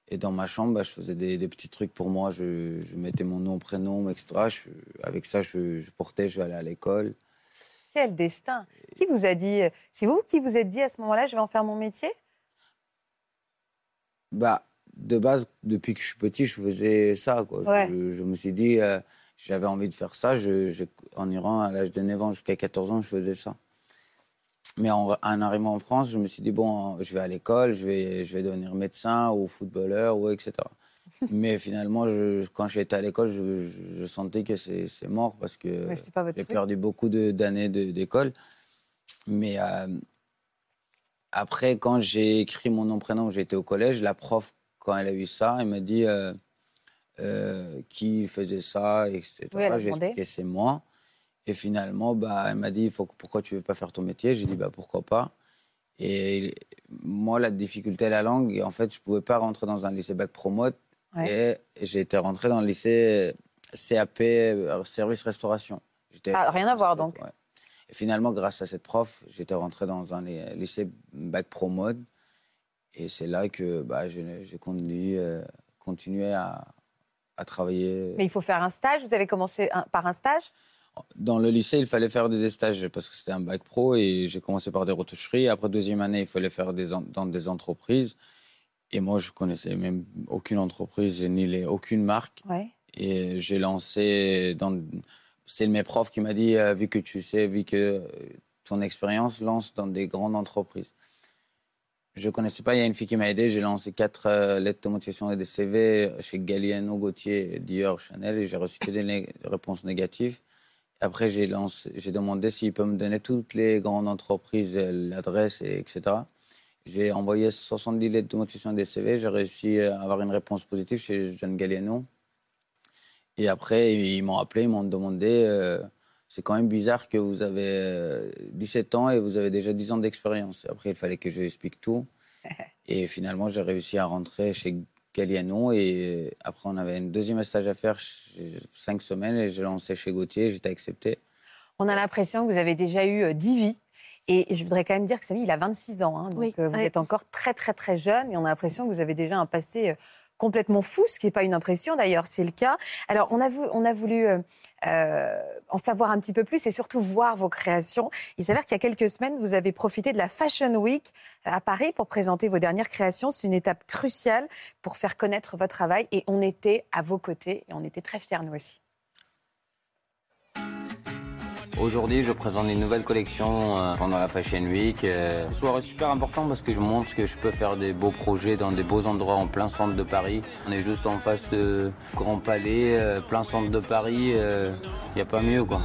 Et dans ma chambre, bah, je faisais des, des petits trucs pour moi. Je, je mettais mon nom, prénom, etc. Je- avec ça, je, je portais, je vais aller à l'école. Quel destin Qui vous a dit C'est vous qui vous êtes dit à ce moment-là, je vais en faire mon métier? Bah, de base, depuis que je suis petit, je faisais ça. Quoi. Je- Ouais. Je, me suis dit, euh, j'avais envie de faire ça. En Iran, à l'âge de 9 ans jusqu'à 14 ans, je faisais ça. Mais en, en arrivant en France, je me suis dit, bon, je vais à l'école, je vais, je vais devenir médecin ou footballeur, ou etc. Mais finalement, je- quand j'étais à l'école, je, sentais que c'est mort parce que j'ai perdu beaucoup d'années d'école. Mais euh, après, quand j'ai écrit mon nom, prénom, j'étais au collège, la prof, quand elle a eu ça, elle m'a dit euh, euh, qui faisait ça, etc. Oui, j'ai expliqué c'est moi. Et finalement, bah, elle m'a dit faut, pourquoi tu veux pas faire ton métier? J'ai dit bah, pourquoi pas? Et moi, la difficulté à la langue, en fait, je pouvais pas rentrer dans un lycée bac pro mode. Ouais. Et j'ai été rentré dans le lycée CAP, euh, service restauration. Ah, rien à voir, donc. Ouais. Et finalement, grâce à cette prof, j'étais rentré dans un ly- lycée bac pro mode. Et c'est là que bah, continué, euh, continué à, à travailler. Mais il faut faire un stage? Vous avez commencé un- par un stage? Dans le lycée, il fallait faire des stages parce que c'était un bac pro et j'ai commencé par des retoucheries. Après deuxième année, il fallait faire des dans des entreprises. Et moi, je connaissais même aucune entreprise ni les, aucune marque. Ouais. Et j'ai lancé dans. C'est mes profs qui m'a dit, euh, vu que tu sais, vu que ton expérience, lance dans des grandes entreprises. Je connaissais pas, il y a une fille qui m'a aidé. J'ai lancé quatre euh, lettres de motivation et des CV chez Galliano, Gauthier, Dior, Chanel et j'ai reçu que des né- réponses négatives. Après, j'ai lancé, j'ai demandé s'il peut me donner toutes les grandes entreprises, euh, l'adresse, et etc. J'ai envoyé 70 lettres de motivation des CV. J'ai réussi à avoir une réponse positive chez John Galliano. Et après, ils m'ont appelé, ils m'ont demandé euh, c'est quand même bizarre que vous avez euh, 17 ans et vous avez déjà 10 ans d'expérience. Après, il fallait que je explique tout. Et finalement, j'ai réussi à rentrer chez Galliano. Et après, on avait un deuxième stage à faire, cinq semaines, et j'ai lancé chez Gauthier. J'étais accepté. On a l'impression que vous avez déjà eu euh, 10 vies. Et je voudrais quand même dire que Samy, il a 26 ans. hein, donc Oui, euh, vous oui. êtes encore très, très, très jeune. Et on a l'impression que vous avez déjà un passé euh, complètement fou, ce qui n'est pas une impression d'ailleurs, c'est le cas. Alors, on a, on a voulu euh, euh, en savoir un petit peu plus et surtout voir vos créations. Il s'avère qu'il y a quelques semaines, vous avez profité de la Fashion Week à Paris pour présenter vos dernières créations. C'est une étape cruciale pour faire connaître votre travail et on était à vos côtés et on était très fiers, nous aussi. Aujourd'hui, je présente une nouvelle collection euh, pendant la Fashion Week. Euh, une soirée super important parce que je montre que je peux faire des beaux projets dans des beaux endroits en plein centre de Paris. On est juste en face de Grand Palais, euh, plein centre de Paris. Il n'y a pas mieux, quoi.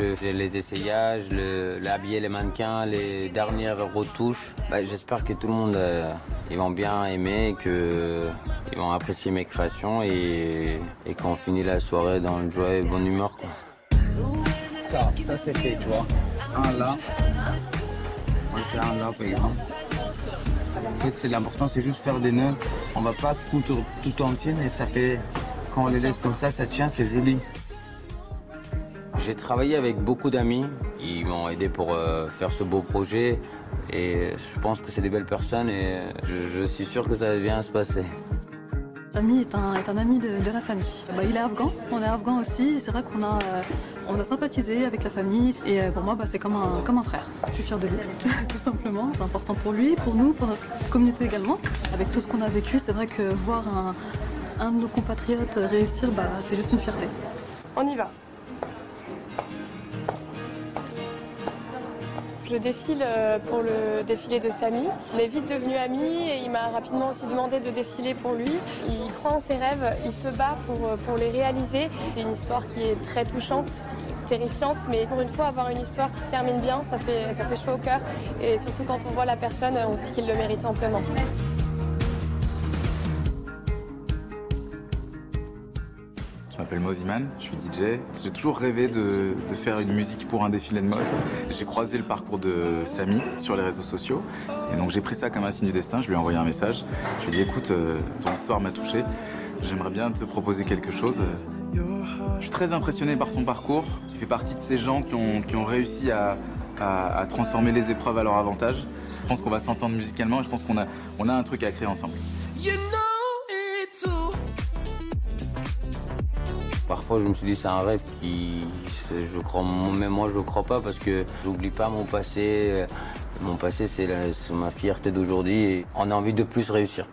Je fais les essayages, le, le habiller les mannequins, les dernières retouches. Bah, J'espère que tout le monde euh, ils vont bien aimer, que ils vont apprécier mes créations et, qu'on finit la soirée dans une joie et bonne humeur. Quoi. Ça, ça c'est fait, tu vois. Un là. On faire un là, exemple. En fait, c'est l'important, c'est juste faire des nœuds. On va pas tout entier, mais ça fait. Quand on les laisse comme ça, ça tient, c'est joli. J'ai travaillé avec beaucoup d'amis. Ils m'ont aidé pour euh, faire ce beau projet. Et je pense que c'est des belles personnes et je, je suis sûr que ça va bien se passer. Samy est un, est un ami de, de la famille. Bah, il est afghan, on est afghan aussi, et c'est vrai qu'on a, euh, on a sympathisé avec la famille, et euh, pour moi, bah, c'est comme un, comme un frère. Je suis fière de lui, tout simplement. C'est important pour lui, pour nous, pour notre communauté également. Avec tout ce qu'on a vécu, c'est vrai que voir un, un de nos compatriotes réussir, bah, c'est juste une fierté. On y va. Je défile euh, pour le défilé de Samy. On est vite devenus amis et il m'a rapidement aussi demandé de défiler pour lui. Il croit en ses rêves, il se bat pour, euh, pour les réaliser. C'est une histoire qui est très touchante, terrifiante, mais pour une fois, avoir une histoire qui se termine bien, ça fait, ça fait chaud au cœur. Et surtout quand on voit la personne, on se dit qu'il le mérite amplement. M'appelle Moziman, je suis DJ. J'ai toujours rêvé de, faire une musique pour un défilé de mode. J'ai croisé le parcours de Samy sur les réseaux sociaux. Et donc j'ai pris ça comme un signe du destin. Je lui ai envoyé un message. Je lui ai dit écoute, euh, ton histoire m'a touché. J'aimerais bien te proposer quelque chose. Je suis très impressionné par son parcours. Il fait partie de ces gens qui ont, réussi à, transformer les épreuves à leur avantage. Je pense qu'on va s'entendre musicalement et je pense qu'on a, on a un truc à créer ensemble. Parfois, je me suis dit, c'est un rêve qui. Je crois, même moi, je crois pas parce que j'oublie pas mon passé. Mon passé, c'est ma fierté d'aujourd'hui et on a envie de plus réussir.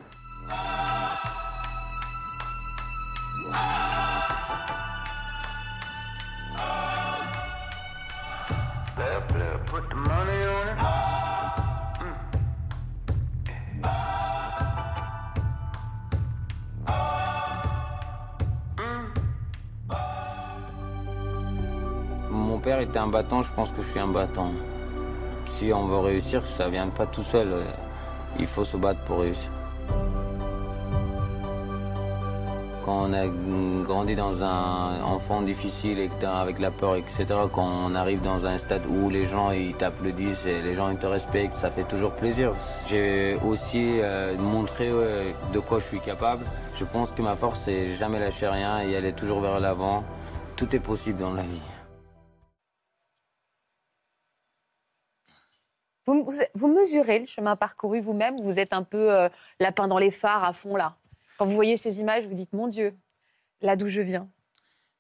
Battant, je pense que je suis un battant. Si on veut réussir, ça vient pas tout seul. Il faut se battre pour réussir. Quand on a grandi dans un enfant difficile et avec la peur, etc., quand on arrive dans un stade où les gens t'applaudissent et les gens te respectent, ça fait toujours plaisir. J'ai aussi euh, montré ouais, de quoi je suis capable. Je pense que ma force, c'est jamais lâcher rien et aller toujours vers l'avant. Tout est possible dans la vie. Vous, mesurez le chemin parcouru vous-même Vous êtes un peu euh, lapin dans les phares à fond là. Quand vous voyez ces images, vous dites mon Dieu, là d'où je viens.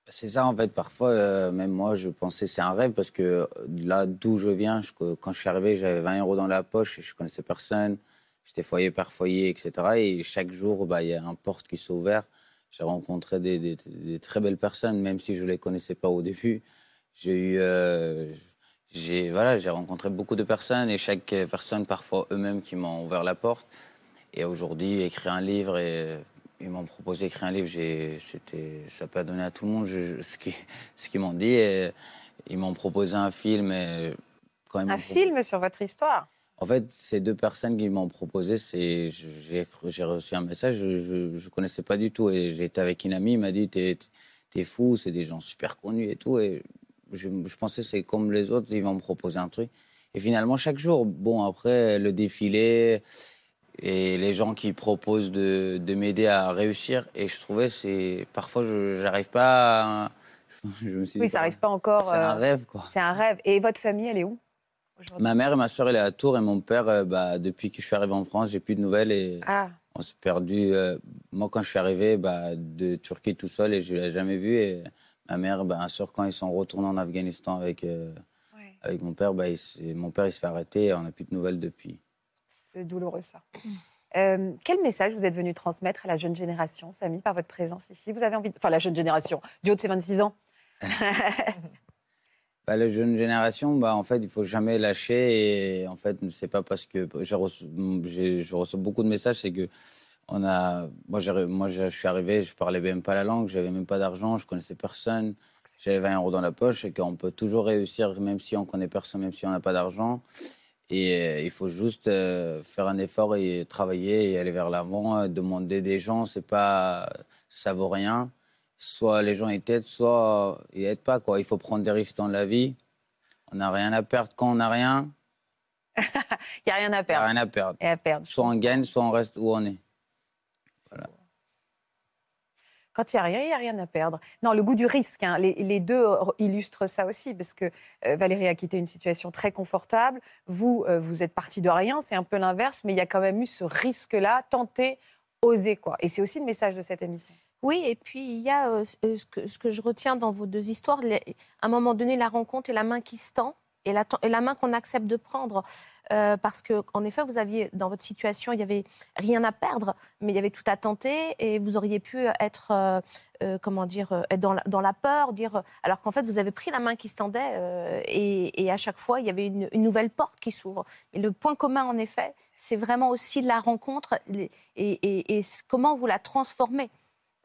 C'est ça, en fait. Parfois, euh, même moi, je pensais c'est un rêve parce que euh, là d'où je viens, quand je suis arrivé, j'avais 20 euros dans la poche et je connaissais personne. J'étais foyer par foyer, etc. Et chaque jour, bah, il y a un porte qui s'est ouvert. J'ai rencontré des, très belles personnes, même si je ne les connaissais pas au début. J'ai eu. J'ai voilà, j'ai rencontré beaucoup de personnes et chaque personne, parfois eux-mêmes, qui m'ont ouvert la porte. Et aujourd'hui, écrire un livre et ils m'ont proposé d'écrire un livre. J'ai, c'était, ça peut donner à tout le monde je- je- ce qu'ils, ce qu'ils m'ont dit. Et ils m'ont proposé un film. Et quand m'ont Un proposé- film sur votre histoire? En fait, ces deux personnes qui m'ont proposé, c'est, j'ai, reçu un message, je, je, je connaissais pas du tout. Et été avec une amie, il m'a dit, t'es, t'es fou, c'est des gens super connus et tout. Et je, je pensais, c'est comme les autres, ils vont me proposer un truc. Et finalement, chaque jour, bon, après le défilé et les gens qui proposent de, de m'aider à réussir. Et je trouvais, c'est, parfois, je n'arrive pas à, je me suis Oui, dit, ça n'arrive pas encore. C'est un euh, rêve, quoi. C'est un rêve. Et votre famille, elle est où Ma mère et ma soeur, elle est à Tours et mon père, euh, bah, depuis que je suis arrivé en France, j'ai plus de nouvelles et Ah, on s'est perdu. euh, moi, quand je suis arrivé bah, de Turquie tout seul et je l'ai jamais vu. Et ma mère, ma soeur, quand ils sont retournés en Afghanistan avec, euh, ouais, avec mon père, bah, il mon père, il se fait arrêter et on n'a plus de nouvelles depuis. c'est douloureux ça. Euh, quel message vous êtes venu transmettre à la jeune génération, Samy, par votre présence ici? Vous avez envie, de... enfin la jeune génération, du haut de ses 26 ans. Bah, la jeune génération, bah, en fait, il faut jamais lâcher. Et en fait, c'est pas parce que reçu, j'ai- je reçois beaucoup de messages, c'est que On a, moi, moi, je suis arrivé, je parlais même pas la langue, j'avais même pas d'argent, je connaissais personne. J'avais 20 euros dans la poche et qu'on peut toujours réussir, même si on connaît personne, même si on n'a pas d'argent. Et euh, il faut juste euh, faire un effort et travailler et aller vers l'avant, euh, demander des gens, c'est pas, ça vaut rien. Soit les gens ils t'aident, soit ils aident pas quoi. Il faut prendre des risques dans la vie. On n'a rien à perdre quand on n'a rien. Il n'y a rien à Il n'y a perdre. rien à perdre. Et à perdre. Soit on gagne, soit on reste où on est. Quand il n'y a rien, il n'y a rien à perdre. Non, le goût du risque, hein, les, les deux euh, illustrent ça aussi, parce que euh, Valérie a quitté une situation très confortable. Vous, euh, vous êtes parti de rien, c'est un peu l'inverse, mais il y a quand même eu ce risque-là, tenter, oser, quoi. Et c'est aussi le message de cette émission. Oui, et puis il y a ce- euh, ce, que, ce que je retiens dans vos deux histoires, les- à un moment donné, la rencontre et la main qui se tend, et la, main qu'on accepte de prendre. Euh, parce que, en effet, vous aviez, dans votre situation, il n'y avait rien à perdre, mais il y avait tout à tenter, et vous auriez pu être, euh, euh, comment dire, être dans la, peur, dire, alors qu'en fait, vous avez pris la main qui se tendait, et, à chaque fois, il y avait une, nouvelle porte qui s'ouvre. Et le point commun, en effet, c'est vraiment aussi la rencontre, et, comment vous la transformez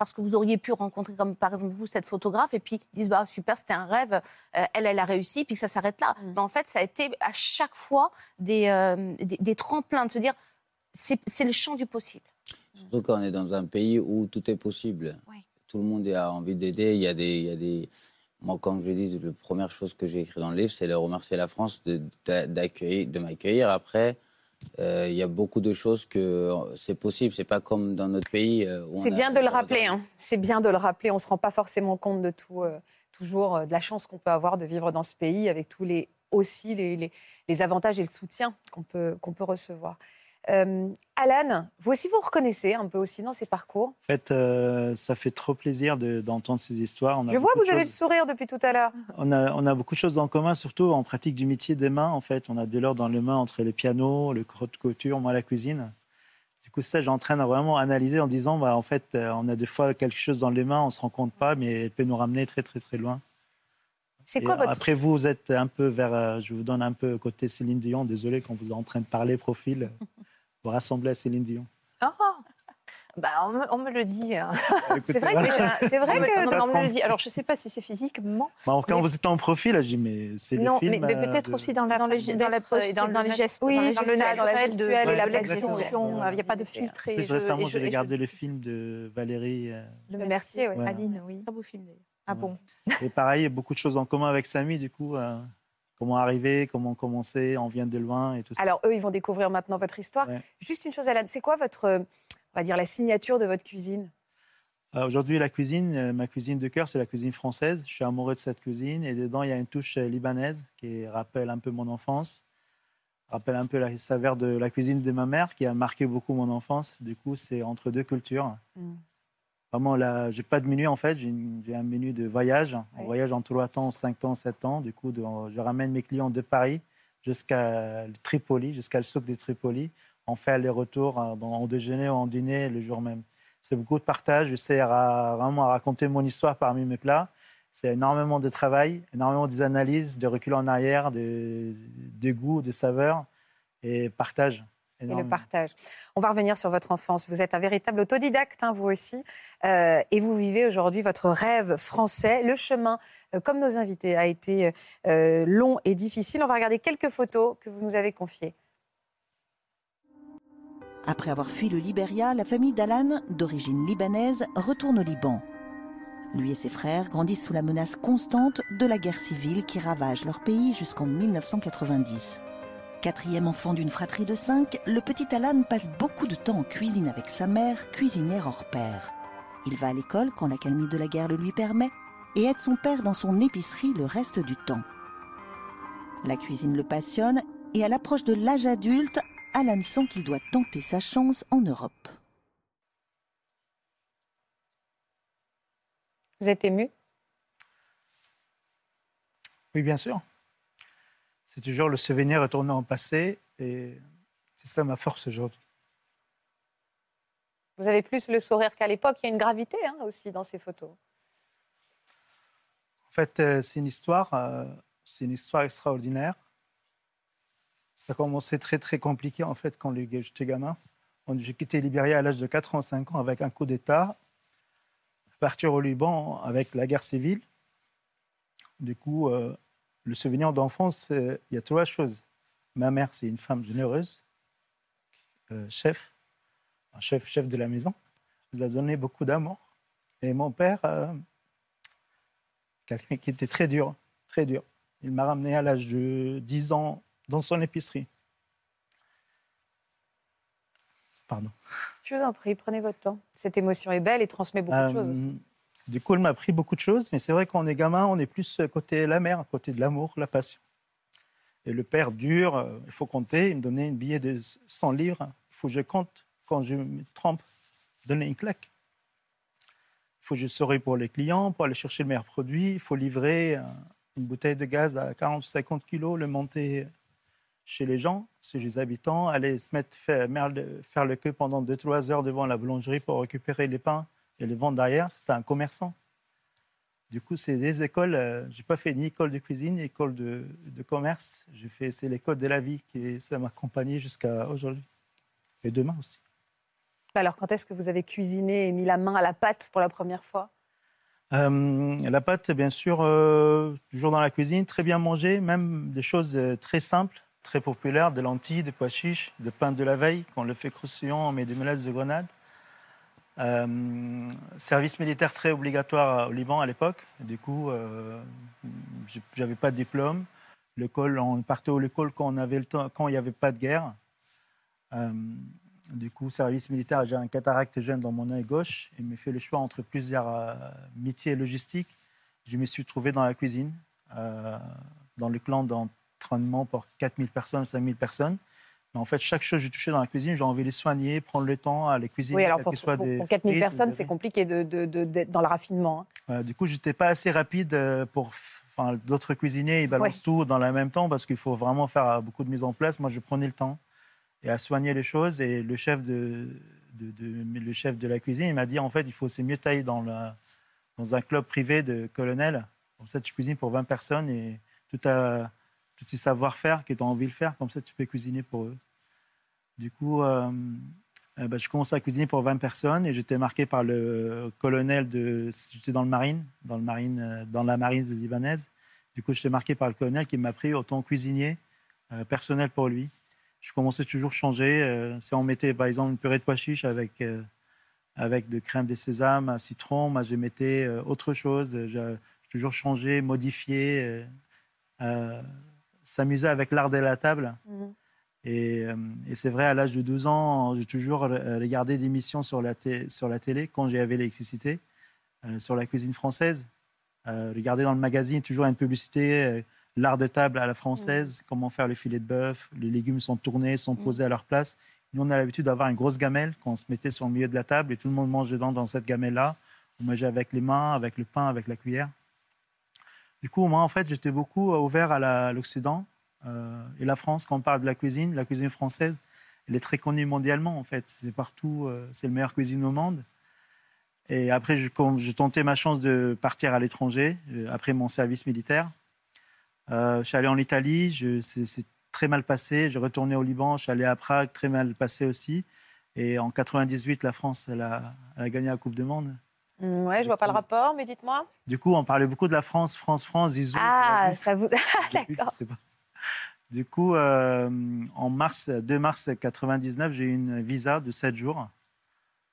parce que vous auriez pu rencontrer, comme par exemple vous, cette photographe, et puis ils disent bah, super, c'était un rêve, euh, elle, elle a réussi, puis que ça s'arrête là. Mais en fait, ça a été à chaque fois des, euh, des, des tremplins de se dire c'est c'est le champ du possible. Surtout quand on est dans un pays où tout est possible. Tout le monde a envie d'aider. Il y a des, il y a des... Moi, comme je dis, la première chose que j'ai écrit dans le livre, c'est de remercier la France de, d'a- d'accueillir, de m'accueillir. Après, euh, il y a beaucoup de choses que euh, c'est possible. C'est pas comme dans notre pays. euh, C'est a- bien de le rappeler. hein. C'est bien de le rappeler. On ne se rend pas forcément compte de tout, euh, toujours euh, de la chance qu'on peut avoir de vivre dans ce pays, avec tous les aussi les, les- les avantages et le soutien qu'on peut, qu'on peut recevoir. Euh, Alan, vous aussi vous reconnaissez un peu aussi dans ces parcours? En fait, euh, ça fait trop plaisir de- d'entendre ces histoires. On a Je vois, vous avez le sourire depuis tout à l'heure. On a, on a beaucoup de choses en commun, surtout en pratique du métier des mains. En fait, on a de l'or dans les mains entre le piano, le crotte couture, moi la cuisine. Du coup, ça, j'entraîne à vraiment analyser en disant, bah, en fait, euh, on a des fois quelque chose dans les mains, on se rend compte pas, mais elle peut nous ramener très, très, très loin. C'est quoi votre Après, vous, vous êtes un peu vers, je vous donne un peu côté Céline Dion. Désolé quand vous êtes en train de parler profil, vous rassemblez à Céline Dion. Ah bah, on, me, on me le dit. hein. C'est vrai que- c'est vrai que- non, mais on me le dit. Alors, je ne sais pas si c'est physiquement. Bon, quand mais- vous êtes en profil, je dis, mais c'est le Non, film. mais, mais euh, peut-être de- aussi dans la Dans les- dans la dans gestes, Oui, dans les dans dans le naturel, dans la naturel de, de la l'expression. Il n'y a pas de filtre. Plus, je- récemment, j'ai je- regardé le film de Valérie. euh, Le Mercier, oui. Voilà. Aline, oui. Très beau film d'ailleurs. Ah bon Et pareil, il y a beaucoup de choses en commun avec Samy, du coup. euh, comment arriver, comment commencer, on vient de loin et tout ça. Alors eux, ils vont découvrir maintenant votre histoire. Ouais. Juste une chose, Alan, c'est quoi votre, on va dire, la signature de votre cuisine? Euh, Aujourd'hui, la cuisine, euh, ma cuisine de cœur, c'est la cuisine française. Je suis amoureux de cette cuisine et dedans, il y a une touche euh, libanaise qui rappelle un peu mon enfance, rappelle un peu la saveur de la cuisine de ma mère qui a marqué beaucoup mon enfance. Du coup, c'est entre deux cultures. Mm. Vraiment, là, j'ai pas de menu en fait, j'ai un menu de voyage. On voyage en trois temps, cinq temps, sept ans. Du coup, de- je ramène mes clients de Paris jusqu'à Tripoli, jusqu'à le souk de Tripoli. On fait aller-retour euh, en déjeuner ou en dîner le jour même. C'est beaucoup de partage. J'essaie à- vraiment à raconter mon histoire parmi mes plats. C'est énormément de travail, énormément d'analyses, de recul en arrière, de, de goût, de saveurs et partage. Et le partage. On va revenir sur votre enfance. Vous êtes un véritable autodidacte, hein, vous aussi, Euh, et vous vivez aujourd'hui votre rêve français. Le chemin, euh, comme nos invités, a été euh, long et difficile. On va regarder quelques photos que vous nous avez confiées. Après avoir fui le Libéria, la famille d'Alan, d'origine libanaise, retourne au Liban. Lui et ses frères grandissent sous la menace constante de la guerre civile qui ravage leur pays jusqu'en 1990. Quatrième enfant d'une fratrie de cinq, le petit Alan passe beaucoup de temps en cuisine avec sa mère, cuisinière hors pair. Il va à l'école quand l'accalmie de la guerre le lui permet et aide son père dans son épicerie le reste du temps. La cuisine le passionne et à l'approche de l'âge adulte, Alan sent qu'il doit tenter sa chance en Europe. Vous êtes ému? Oui, bien sûr. C'est toujours le souvenir retourné en passé et c'est ça ma force aujourd'hui. Vous avez plus le sourire qu'à l'époque. Il y a une gravité hein, aussi dans ces photos. En fait, euh, c'est une histoire, euh, c'est une histoire extraordinaire. Ça a commencé très très compliqué en fait quand j'étais gamin. J'ai quitté Libéria à l'âge de 4 ans, 5 ans avec un coup d'État. Partir au Liban avec la guerre civile. Du coup, euh, le souvenir d'enfance, euh, il y a trois choses. Ma mère, c'est une femme généreuse, euh, chef, un chef, chef de la maison. Elle nous a donné beaucoup d'amour. Et mon père, euh, quelqu'un qui était très dur, très dur. Il m'a ramené à l'âge de 10 ans dans son épicerie. Pardon. Je vous en prie, prenez votre temps. Cette émotion est belle et transmet beaucoup de choses. Aussi. Du coup, elle m'a appris beaucoup de choses, mais c'est vrai qu'on est gamin, on est plus côté la mère, côté de l'amour, la passion. Et le père dur, euh, il faut compter, il me donnait un billet de 100 livres, il faut que je compte quand je me trompe, donner une claque. Il faut que je souris pour les clients, pour aller chercher le meilleur produit, il faut livrer euh, une bouteille de gaz à 40 ou 50 kilos, le monter chez les gens, chez les habitants, aller se mettre, faire, faire le queue pendant 2-3 heures devant la boulangerie pour récupérer les pains et les vendre derrière. C'était un commerçant. Du coup, c'est des écoles. euh, j'ai pas fait ni école de cuisine, ni école de, de commerce. J'ai fait, c'est l'école de la vie qui ça m'a accompagné jusqu'à aujourd'hui. Et demain aussi. Alors, quand est-ce que vous avez cuisiné et mis la main à la pâte pour la première fois? Euh, la pâte, bien sûr, euh, toujours dans la cuisine, très bien mangée, même des choses euh, très simples, très populaires, des lentilles, des pois chiches, de pain de la veille, qu'on le fait croustillant, on met des mélasses de grenade. Euh, service militaire très obligatoire au Liban à l'époque. Du coup, euh, j'avais pas de diplôme. L'école, on partait à l'école quand on avait le temps, quand il n'y avait pas de guerre. Euh, du coup, service militaire, j'ai un cataracte jeune dans mon œil gauche. Il m'a fait le choix entre plusieurs euh, métiers logistiques. Je me suis trouvé dans la cuisine, dans le clan d'entraînement pour 4000 personnes, 5000 personnes. Mais en fait, chaque chose que j'ai touché dans la cuisine, j'ai envie de les soigner, prendre le temps à les cuisiner. Oui, alors pour, que soit pour- des pour 4000 frites ou personnes, c'est compliqué de, de- de- d'être dans le raffinement. hein. Euh, du coup, je n'étais pas assez rapide euh, pour. Enfin, d'autres cuisiniers, ils balancent tout dans le même temps parce qu'il faut vraiment faire euh, beaucoup de mise en place. Moi, je prenais le temps et à soigner les choses. Et le chef de, le chef de la cuisine, il m'a dit en fait, il faut c'est mieux tailler dans, la- dans un club privé de colonel. Comme ça, tu cuisines pour 20 personnes et tout, à, tout tes savoir-faire que tu as envie de faire, comme ça, tu peux cuisiner pour eux. Du coup, euh, euh, bah, je commençais à cuisiner pour 20 personnes et j'étais marqué par le colonel de. J'étais dans le marine, dans, le marine, euh, dans la marine libanaise. Du coup, j'étais marqué par le colonel qui m'a pris autant cuisinier euh, personnel pour lui. Je commençais toujours à changer. euh, si on mettait par exemple une purée de pois chiches avec, avec de crème de sésame, un citron, moi je mettais autre chose. J'ai toujours changé, modifié, s'amuser avec l'art de la table. Et, euh, et c'est vrai, à l'âge de 12 ans, j'ai toujours euh, regardé des émissions sur la, té- sur la télé quand j'avais l'électricité, euh, sur la cuisine française. Euh, regarder dans le magazine toujours une publicité, euh, l'art de table à la française, comment faire le filet de bœuf, les légumes sont tournés, sont posés à leur place. Nous, on a l'habitude d'avoir une grosse gamelle qu'on se mettait sur le milieu de la table et tout le monde mange dedans dans cette gamelle-là. On mangeait avec les mains, avec le pain, avec la cuillère. Du coup, moi, en fait, j'étais beaucoup ouvert à la- l'Occident euh, et la France. Quand on parle de la cuisine, la cuisine française, elle est très connue mondialement, en fait. C'est partout, euh, c'est le meilleur cuisine au monde. Et après, je, quand tenté ma chance de partir à l'étranger, euh, après mon service militaire. Euh, je suis allé en Italie, c'est très mal passé. Je retourné au Liban, je suis allé à Prague, très mal passé aussi. Et en 98, la France, elle a, elle a gagné la Coupe du Monde. Ouais, je vois pas le rapport, mais dites-moi. Du coup, on parlait beaucoup de la France, France, France, Zizou. Ah, ça vous. Ah, d'accord. Du coup, euh, en mars, 2 mars 99, j'ai eu une visa de 7 jours.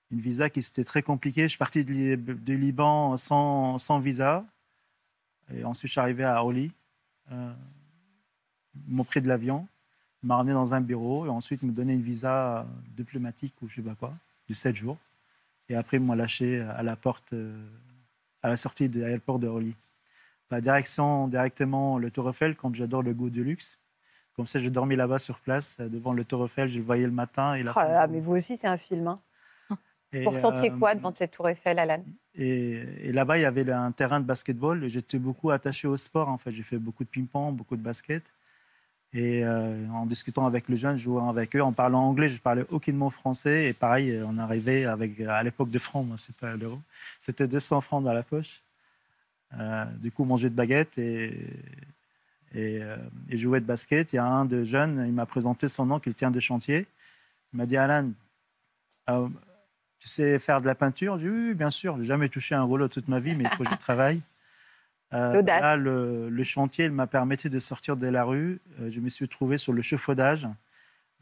Une visa qui c'était très compliqué. Je suis parti de, Li- de Liban sans, sans visa. Et ensuite, je suis arrivé à Orly. Euh, ils m'ont pris de l'avion. Ils m'ont ramené dans un bureau. Et ensuite, ils m'ont donné une visa diplomatique ou je sais pas quoi, de 7 jours. Et après, ils m'ont lâché à la porte, euh, à la sortie de l'aéroport de Orly. Bah, direction, directement le Tour Eiffel, comme j'adore le goût de luxe. Comme ça, j'ai dormi là-bas sur place, euh, devant le Tour Eiffel. Je le voyais le matin. Et, Oh là là, mais vous aussi, c'est un film. hein. et, Vous ressentiez euh, quoi devant cette tour Eiffel, Alan? Et, et là-bas, il y avait un terrain de basketball. et J'étais beaucoup attaché au sport. En fait, j'ai fait beaucoup de ping-pong, beaucoup de basket. Et euh, en discutant avec les jeunes, jouant avec eux, en parlant anglais, je parlais aucunement français. Et pareil, on arrivait avec, à l'époque de francs, c'est. C'était 200 francs dans la poche. Euh, du coup, manger de baguette et, et, euh, et jouer de basket. Il y a un de jeunes, il m'a présenté son nom, qu'il tient de chantier. Il m'a dit Alan, tu sais faire de la peinture? Dit, oui, oui, bien sûr. J'ai jamais touché un rouleau toute ma vie, mais il faut que je travaille. Euh, là, le, le chantier m'a permis de sortir de la rue. Euh, je me suis trouvé sur le chauffaudage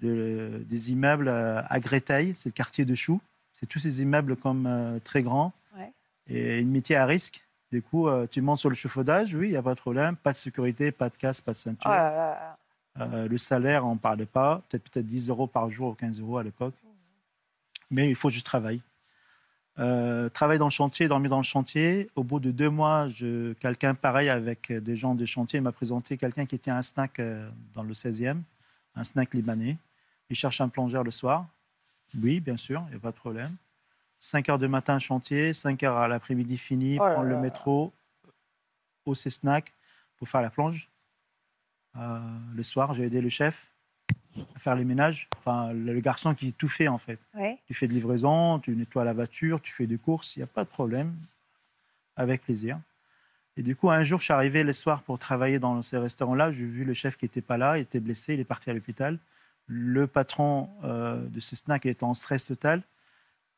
de- des immeubles euh, à Gréteil, c'est le quartier de Chou. C'est tous ces immeubles comme euh, très grands Ouais. et une métier à risque. Du coup, tu montes sur le chauffaudage, oui, il n'y a pas de problème, pas de sécurité, pas de casse, pas de Oh ceinture. là là. Euh, le salaire, on ne parlait pas, peut-être peut 10 euros par jour ou 15 euros à l'époque. Mais il faut juste travailler. Euh, travailler dans le chantier, dormir dans le chantier. Au bout de deux mois, je- quelqu'un pareil avec des gens de chantier m'a présenté quelqu'un qui était un snack euh, dans le 16e, un snack libanais. Il cherche un plongeur le soir. Oui, bien sûr, il n'y a pas de problème. 5 heures du matin, chantier, 5 heures à l'après-midi fini, Oh là prendre le métro au C-Snack pour faire la plonge. Euh, le soir, j'ai aidé le chef à faire les ménages. Enfin, le garçon qui tout fait, en fait. Ouais. Tu fais de livraison, tu nettoies la voiture, tu fais des courses, il n'y a pas de problème. Avec plaisir. Et du coup, un jour, je suis arrivé le soir pour travailler dans ces restaurants-là. J'ai vu le chef qui n'était pas là, il était blessé, il est parti à l'hôpital. Le patron euh, de ce snack était en stress total.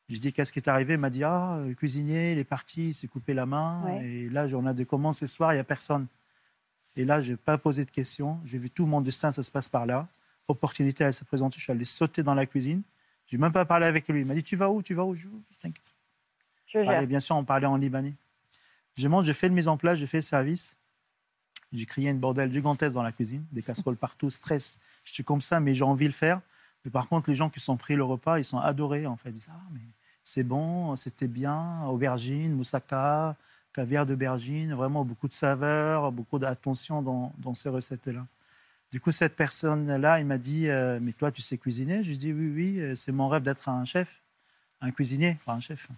Je dis qu'est-ce qui est arrivé? Il m'a dit ah le cuisinier il est parti, il s'est coupé la main Ouais. et là on a de commandes ce soir, il y a personne? Et là j'ai pas posé de questions, j'ai vu tout mon destin ça se passe par là. Opportunité elle s'est présentée, je suis allé sauter dans la cuisine. J'ai même pas parlé avec lui. Il m'a dit tu vas où Tu vas où? Je T'inquiète. Je gère. Allez, bien sûr on parlait en libanais. Je mange, j'ai fait le mise en place, j'ai fait le service. J'ai crié une bordel gigantesque dans la cuisine, des casseroles partout, stress. Je suis comme ça, mais j'ai envie de le faire. Mais par contre, les gens qui sont pris le repas, ils sont adorés. En fait, ils disent ah mais c'est bon, c'était bien, aubergine, moussaka, caviar d'aubergine, vraiment beaucoup de saveurs, beaucoup d'attention dans, dans ces recettes-là. Du coup, cette personne-là, il m'a dit euh, mais toi, tu sais cuisiner? Je lui dis oui, oui, euh, c'est mon rêve d'être un chef, un cuisinier, enfin un chef,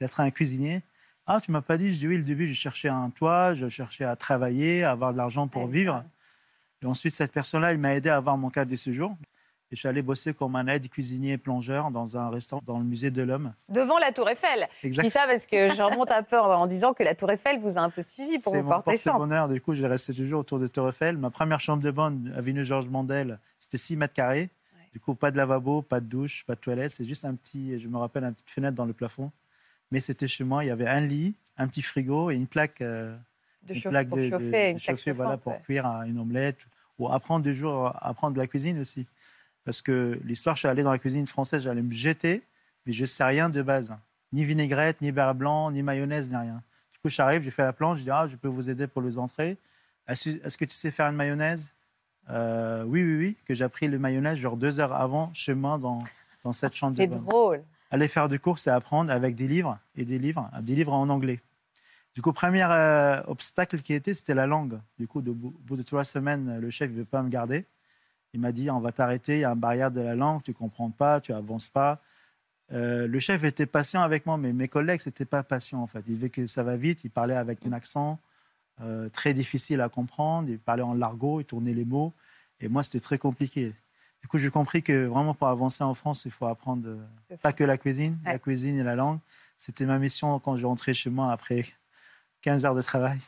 d'être un cuisinier. Ah, tu m'as pas dit? Je dis oui, le début, je cherchais un toit, je cherchais à travailler, à avoir de l'argent pour Ouais, vivre. Et ensuite, cette personne-là, il m'a aidé à avoir mon cadre de séjour. Et je suis allé bosser comme un aide cuisinier plongeur dans un restaurant dans le musée de l'homme. Devant la Tour Eiffel. Je Exact. dis ça parce que je remonte un peu en, disant que la Tour Eiffel vous a un peu suivi pour C'est vous mon porter chance. porte-bonheur. Du coup, j'ai resté toujours autour de Tour Eiffel. Ma première chambre de bonne, avenue Georges Mandel, c'était 6 mètres carrés. Du coup, pas de lavabo, pas de douche, pas de toilette. C'est juste un petit, je me rappelle, une petite fenêtre dans le plafond. Mais c'était chez moi. Il y avait un lit, un petit frigo et une plaque, euh, De une plaque pour de, de- chauffer, une de plaque chauffer, voilà, pour ouais. cuire une omelette ou apprendre du jour, apprendre de la cuisine aussi. Parce que l'histoire, je suis allé dans la cuisine française, j'allais me jeter, mais je ne sais rien de base. Ni vinaigrette, ni beurre blanc, ni mayonnaise, ni rien. Du coup, j'arrive, j'ai fait la planche, je dis, ah, je peux vous aider pour les entrées. Est-ce que tu sais faire une mayonnaise? Euh, Oui, oui, oui, que j'ai appris le mayonnaise genre deux heures avant chez moi dans, dans cette chambre de C'est drôle. Aller faire des courses et apprendre avec des livres et des livres, des livres en anglais. Du coup, premier euh, obstacle qui était, c'était la langue. Du coup, au bout de trois semaines, le chef ne veut pas me garder. Il m'a dit, on va t'arrêter, il y a un barrière de la langue, tu ne comprends pas, tu avances pas. Euh, le chef était patient avec moi, mais mes collègues, n'étaient pas patients en fait. Ils veulent que ça va vite, il parlait avec un accent euh, très difficile à comprendre, il parlait en largot, il tournait les mots. Et moi, c'était très compliqué. Du coup, j'ai compris que vraiment pour avancer en France, il faut apprendre euh, pas que la cuisine, la cuisine et la langue. C'était ma mission quand je rentrais chez moi après 15 heures de travail.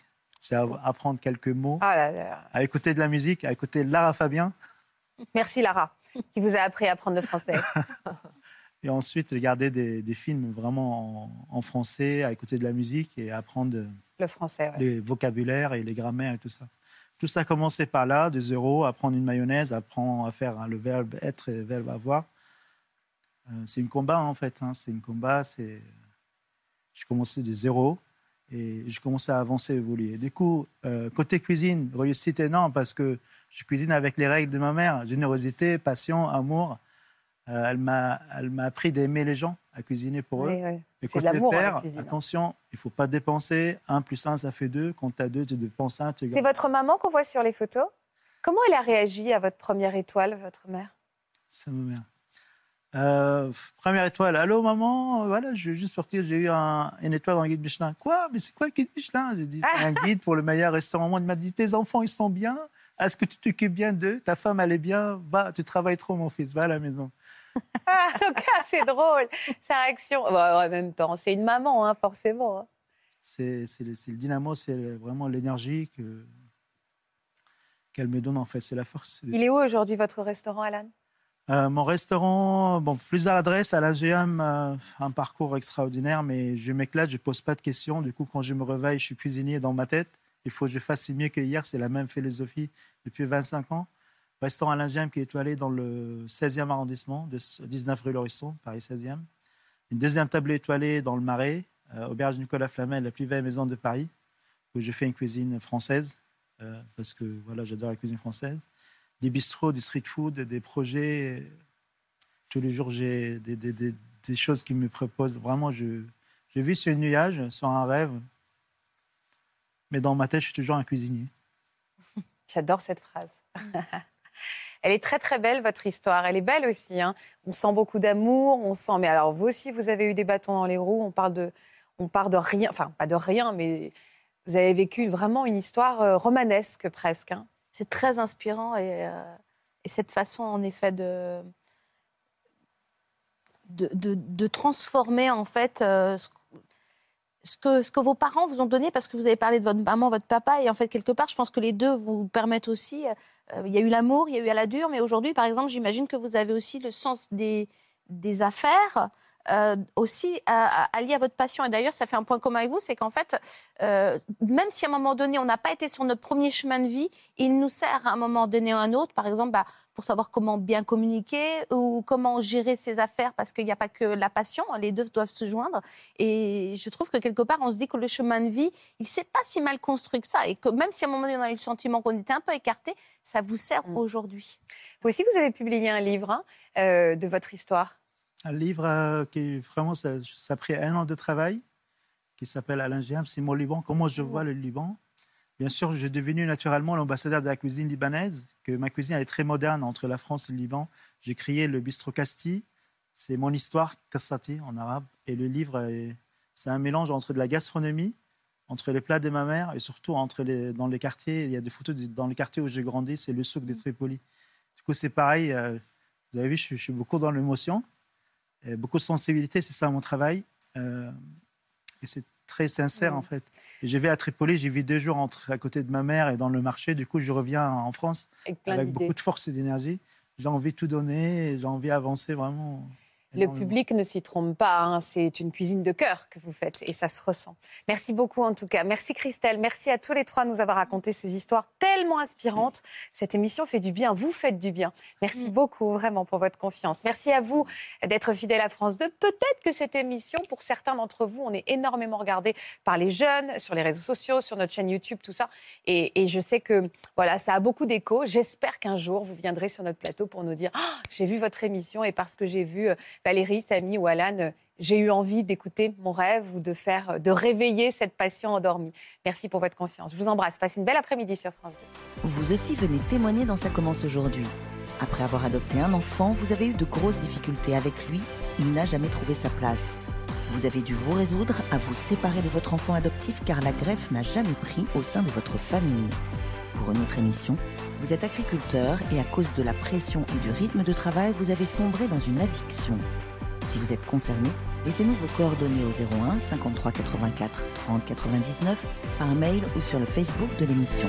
C'est à- apprendre quelques mots, Ah là là. à écouter de la musique, à écouter Lara Fabien. Merci Lara, qui vous a appris à apprendre le français. Et ensuite, regarder des, des films vraiment en, en français, à écouter de la musique et apprendre Le français, ouais. les vocabulaires et les grammaires et tout ça. Tout ça a commencé par là, de zéro, apprendre une mayonnaise, apprendre à faire hein, le verbe être et le verbe avoir. Euh, c'est un combat en fait, hein, c'est un combat. C'est... Je commençais de zéro et je commençais à avancer, évoluer. Du coup, euh, côté cuisine, réussite énorme parce que je cuisine avec les règles de ma mère, générosité, passion, amour. Euh, elle, m'a, elle m'a appris d'aimer les gens, à cuisiner pour Oui, eux. oui. Et C'est de côté l'amour, hein, la père, cuisine. attention, il ne faut pas dépenser. 1 plus 1, ça fait 2. Quand tu as 2, tu dépenses 1. Tu C'est votre maman qu'on voit sur les photos Comment elle a réagi à votre première étoile, votre mère? C'est ma mère. Euh, première étoile. Allô, maman? Voilà, je vais juste sortir. J'ai eu un- une étoile dans le guide Michelin. Quoi? Mais c'est quoi le guide Michelin? Dit c'est un guide pour le meilleur restaurant au monde. Il m'a dit tes enfants, ils sont bien Est-ce que tu t'occupes bien d'eux? Ta femme, elle est bien Va, tu travailles trop, mon fils. Va à la maison. Ah, donc, ah, c'est drôle, sa réaction. En même temps, c'est une maman, hein, forcément. hein. C'est c'est le, c'est le dynamo, c'est vraiment l'énergie que- qu'elle me donne, en fait. C'est la force. Il est où aujourd'hui, votre restaurant, Alan? Euh, mon restaurant, bon, plusieurs adresses à l'AGM, euh, un parcours extraordinaire, mais je m'éclate, je pose pas de questions. Du coup, quand je me réveille, je suis cuisinier dans ma tête. Il faut que je fasse mieux que hier, c'est la même philosophie depuis 25 ans. Restaurant à l'AGM qui est étoilé dans le 16e arrondissement, de 19 rue Laurisson, Paris 16e. Une deuxième table étoilée dans le Marais, euh, Auberge Nicolas Flamel, la plus belle maison de Paris, où je fais une cuisine française, euh, parce que voilà, j'adore la cuisine française. Des bistrots, des street food, des projets. Tous les jours, j'ai des, choses qui me proposent. Vraiment, je, je vis sur un nuage, sur un rêve. Mais dans ma tête, je suis toujours un cuisinier. J'adore cette phrase. Elle est très très belle votre histoire. Elle est belle aussi. hein. On sent beaucoup d'amour. On sent. Mais alors vous aussi, vous avez eu des bâtons dans les roues. On parle de, on part de rien. Enfin, pas de rien, mais vous avez vécu vraiment une histoire euh, romanesque presque. hein. C'est très inspirant et, euh, et cette façon, en effet, de, de, de- de transformer, en fait, euh, ce, ce que, vos parents vous ont donné, parce que vous avez parlé de votre maman, votre papa, et en fait, quelque part, je pense que les deux vous permettent aussi. euh, il y a eu l'amour, il y a eu à la dure, mais aujourd'hui, par exemple, j'imagine que vous avez aussi le sens des affaires. Euh, aussi à- à- allié à votre passion. Et d'ailleurs, ça fait un point commun avec vous, c'est qu'en fait, euh, même si à un moment donné, on n'a pas été sur notre premier chemin de vie, il nous sert à un moment donné ou à un autre, par exemple, bah, pour savoir comment bien communiquer ou comment gérer ses affaires, parce qu'il n'y a pas que la passion, les deux doivent se joindre. Et je trouve que quelque part, on se dit que le chemin de vie, il ne s'est pas si mal construit que ça, et que même si à un moment donné, on a eu le sentiment qu'on était un peu écarté, ça vous sert aujourd'hui. Vous aussi, vous avez publié un livre hein, euh, de votre histoire. Un livre euh, qui vraiment, ça, ça a pris un an de travail, qui s'appelle Alain Géam, c'est mon Liban, comment je vois le Liban. Bien sûr, je suis devenu naturellement l'ambassadeur de la cuisine libanaise, que ma cuisine elle est très moderne entre la France et le Liban. J'ai créé le bistrot Casti, c'est mon histoire, Kassati en arabe. Et le livre, est- c'est un mélange entre de la gastronomie, entre les plats de ma mère et surtout entre les, dans les quartiers. Il y a des photos dans les quartiers où j'ai grandi, c'est le souk de Tripoli. Du coup, c'est pareil. euh, vous avez vu, je suis beaucoup dans l'émotion. Euh, beaucoup de sensibilité, c'est ça mon travail. Euh, et c'est très sincère en fait. Et je vais à Tripoli, j'y vis deux jours entre, à côté de ma mère et dans le marché. Du coup, je reviens en France Avec avec beaucoup de force et d'énergie. J'ai envie de tout donner, j'ai envie d'avancer vraiment. Le public ne s'y trompe pas, hein, c'est une cuisine de cœur que vous faites et ça se ressent. Merci beaucoup en tout cas. Merci Christelle, merci à tous les trois de nous avoir raconté ces histoires tellement inspirantes. Cette émission fait du bien, vous faites du bien. Merci beaucoup vraiment pour votre confiance. Merci à vous d'être fidèle à France 2. Peut-être que cette émission, pour certains d'entre vous, on est énormément regardé par les jeunes, sur les réseaux sociaux, sur notre chaîne YouTube, tout ça. Et, et je sais que voilà, ça a beaucoup d'écho. J'espère qu'un jour, vous viendrez sur notre plateau pour nous dire Ah, j'ai vu votre émission et parce que j'ai vu euh, Valérie, Samy ou Alan, j'ai eu envie d'écouter mon rêve ou de faire, de réveiller cette passion endormie. Merci pour votre confiance. Je vous embrasse. Passez une belle après-midi sur France 2. Vous aussi venez témoigner dans Ça commence aujourd'hui. Après avoir adopté un enfant, vous avez eu de grosses difficultés avec lui. Il n'a jamais trouvé sa place. Vous avez dû vous résoudre à vous séparer de votre enfant adoptif car la greffe n'a jamais pris au sein de votre famille. Pour une autre émission, vous êtes agriculteur et à cause de la pression et du rythme de travail, vous avez sombré dans une addiction. Si vous êtes concerné, laissez-nous vos coordonnées au 01 53 84 30 99 par mail ou sur le Facebook de l'émission.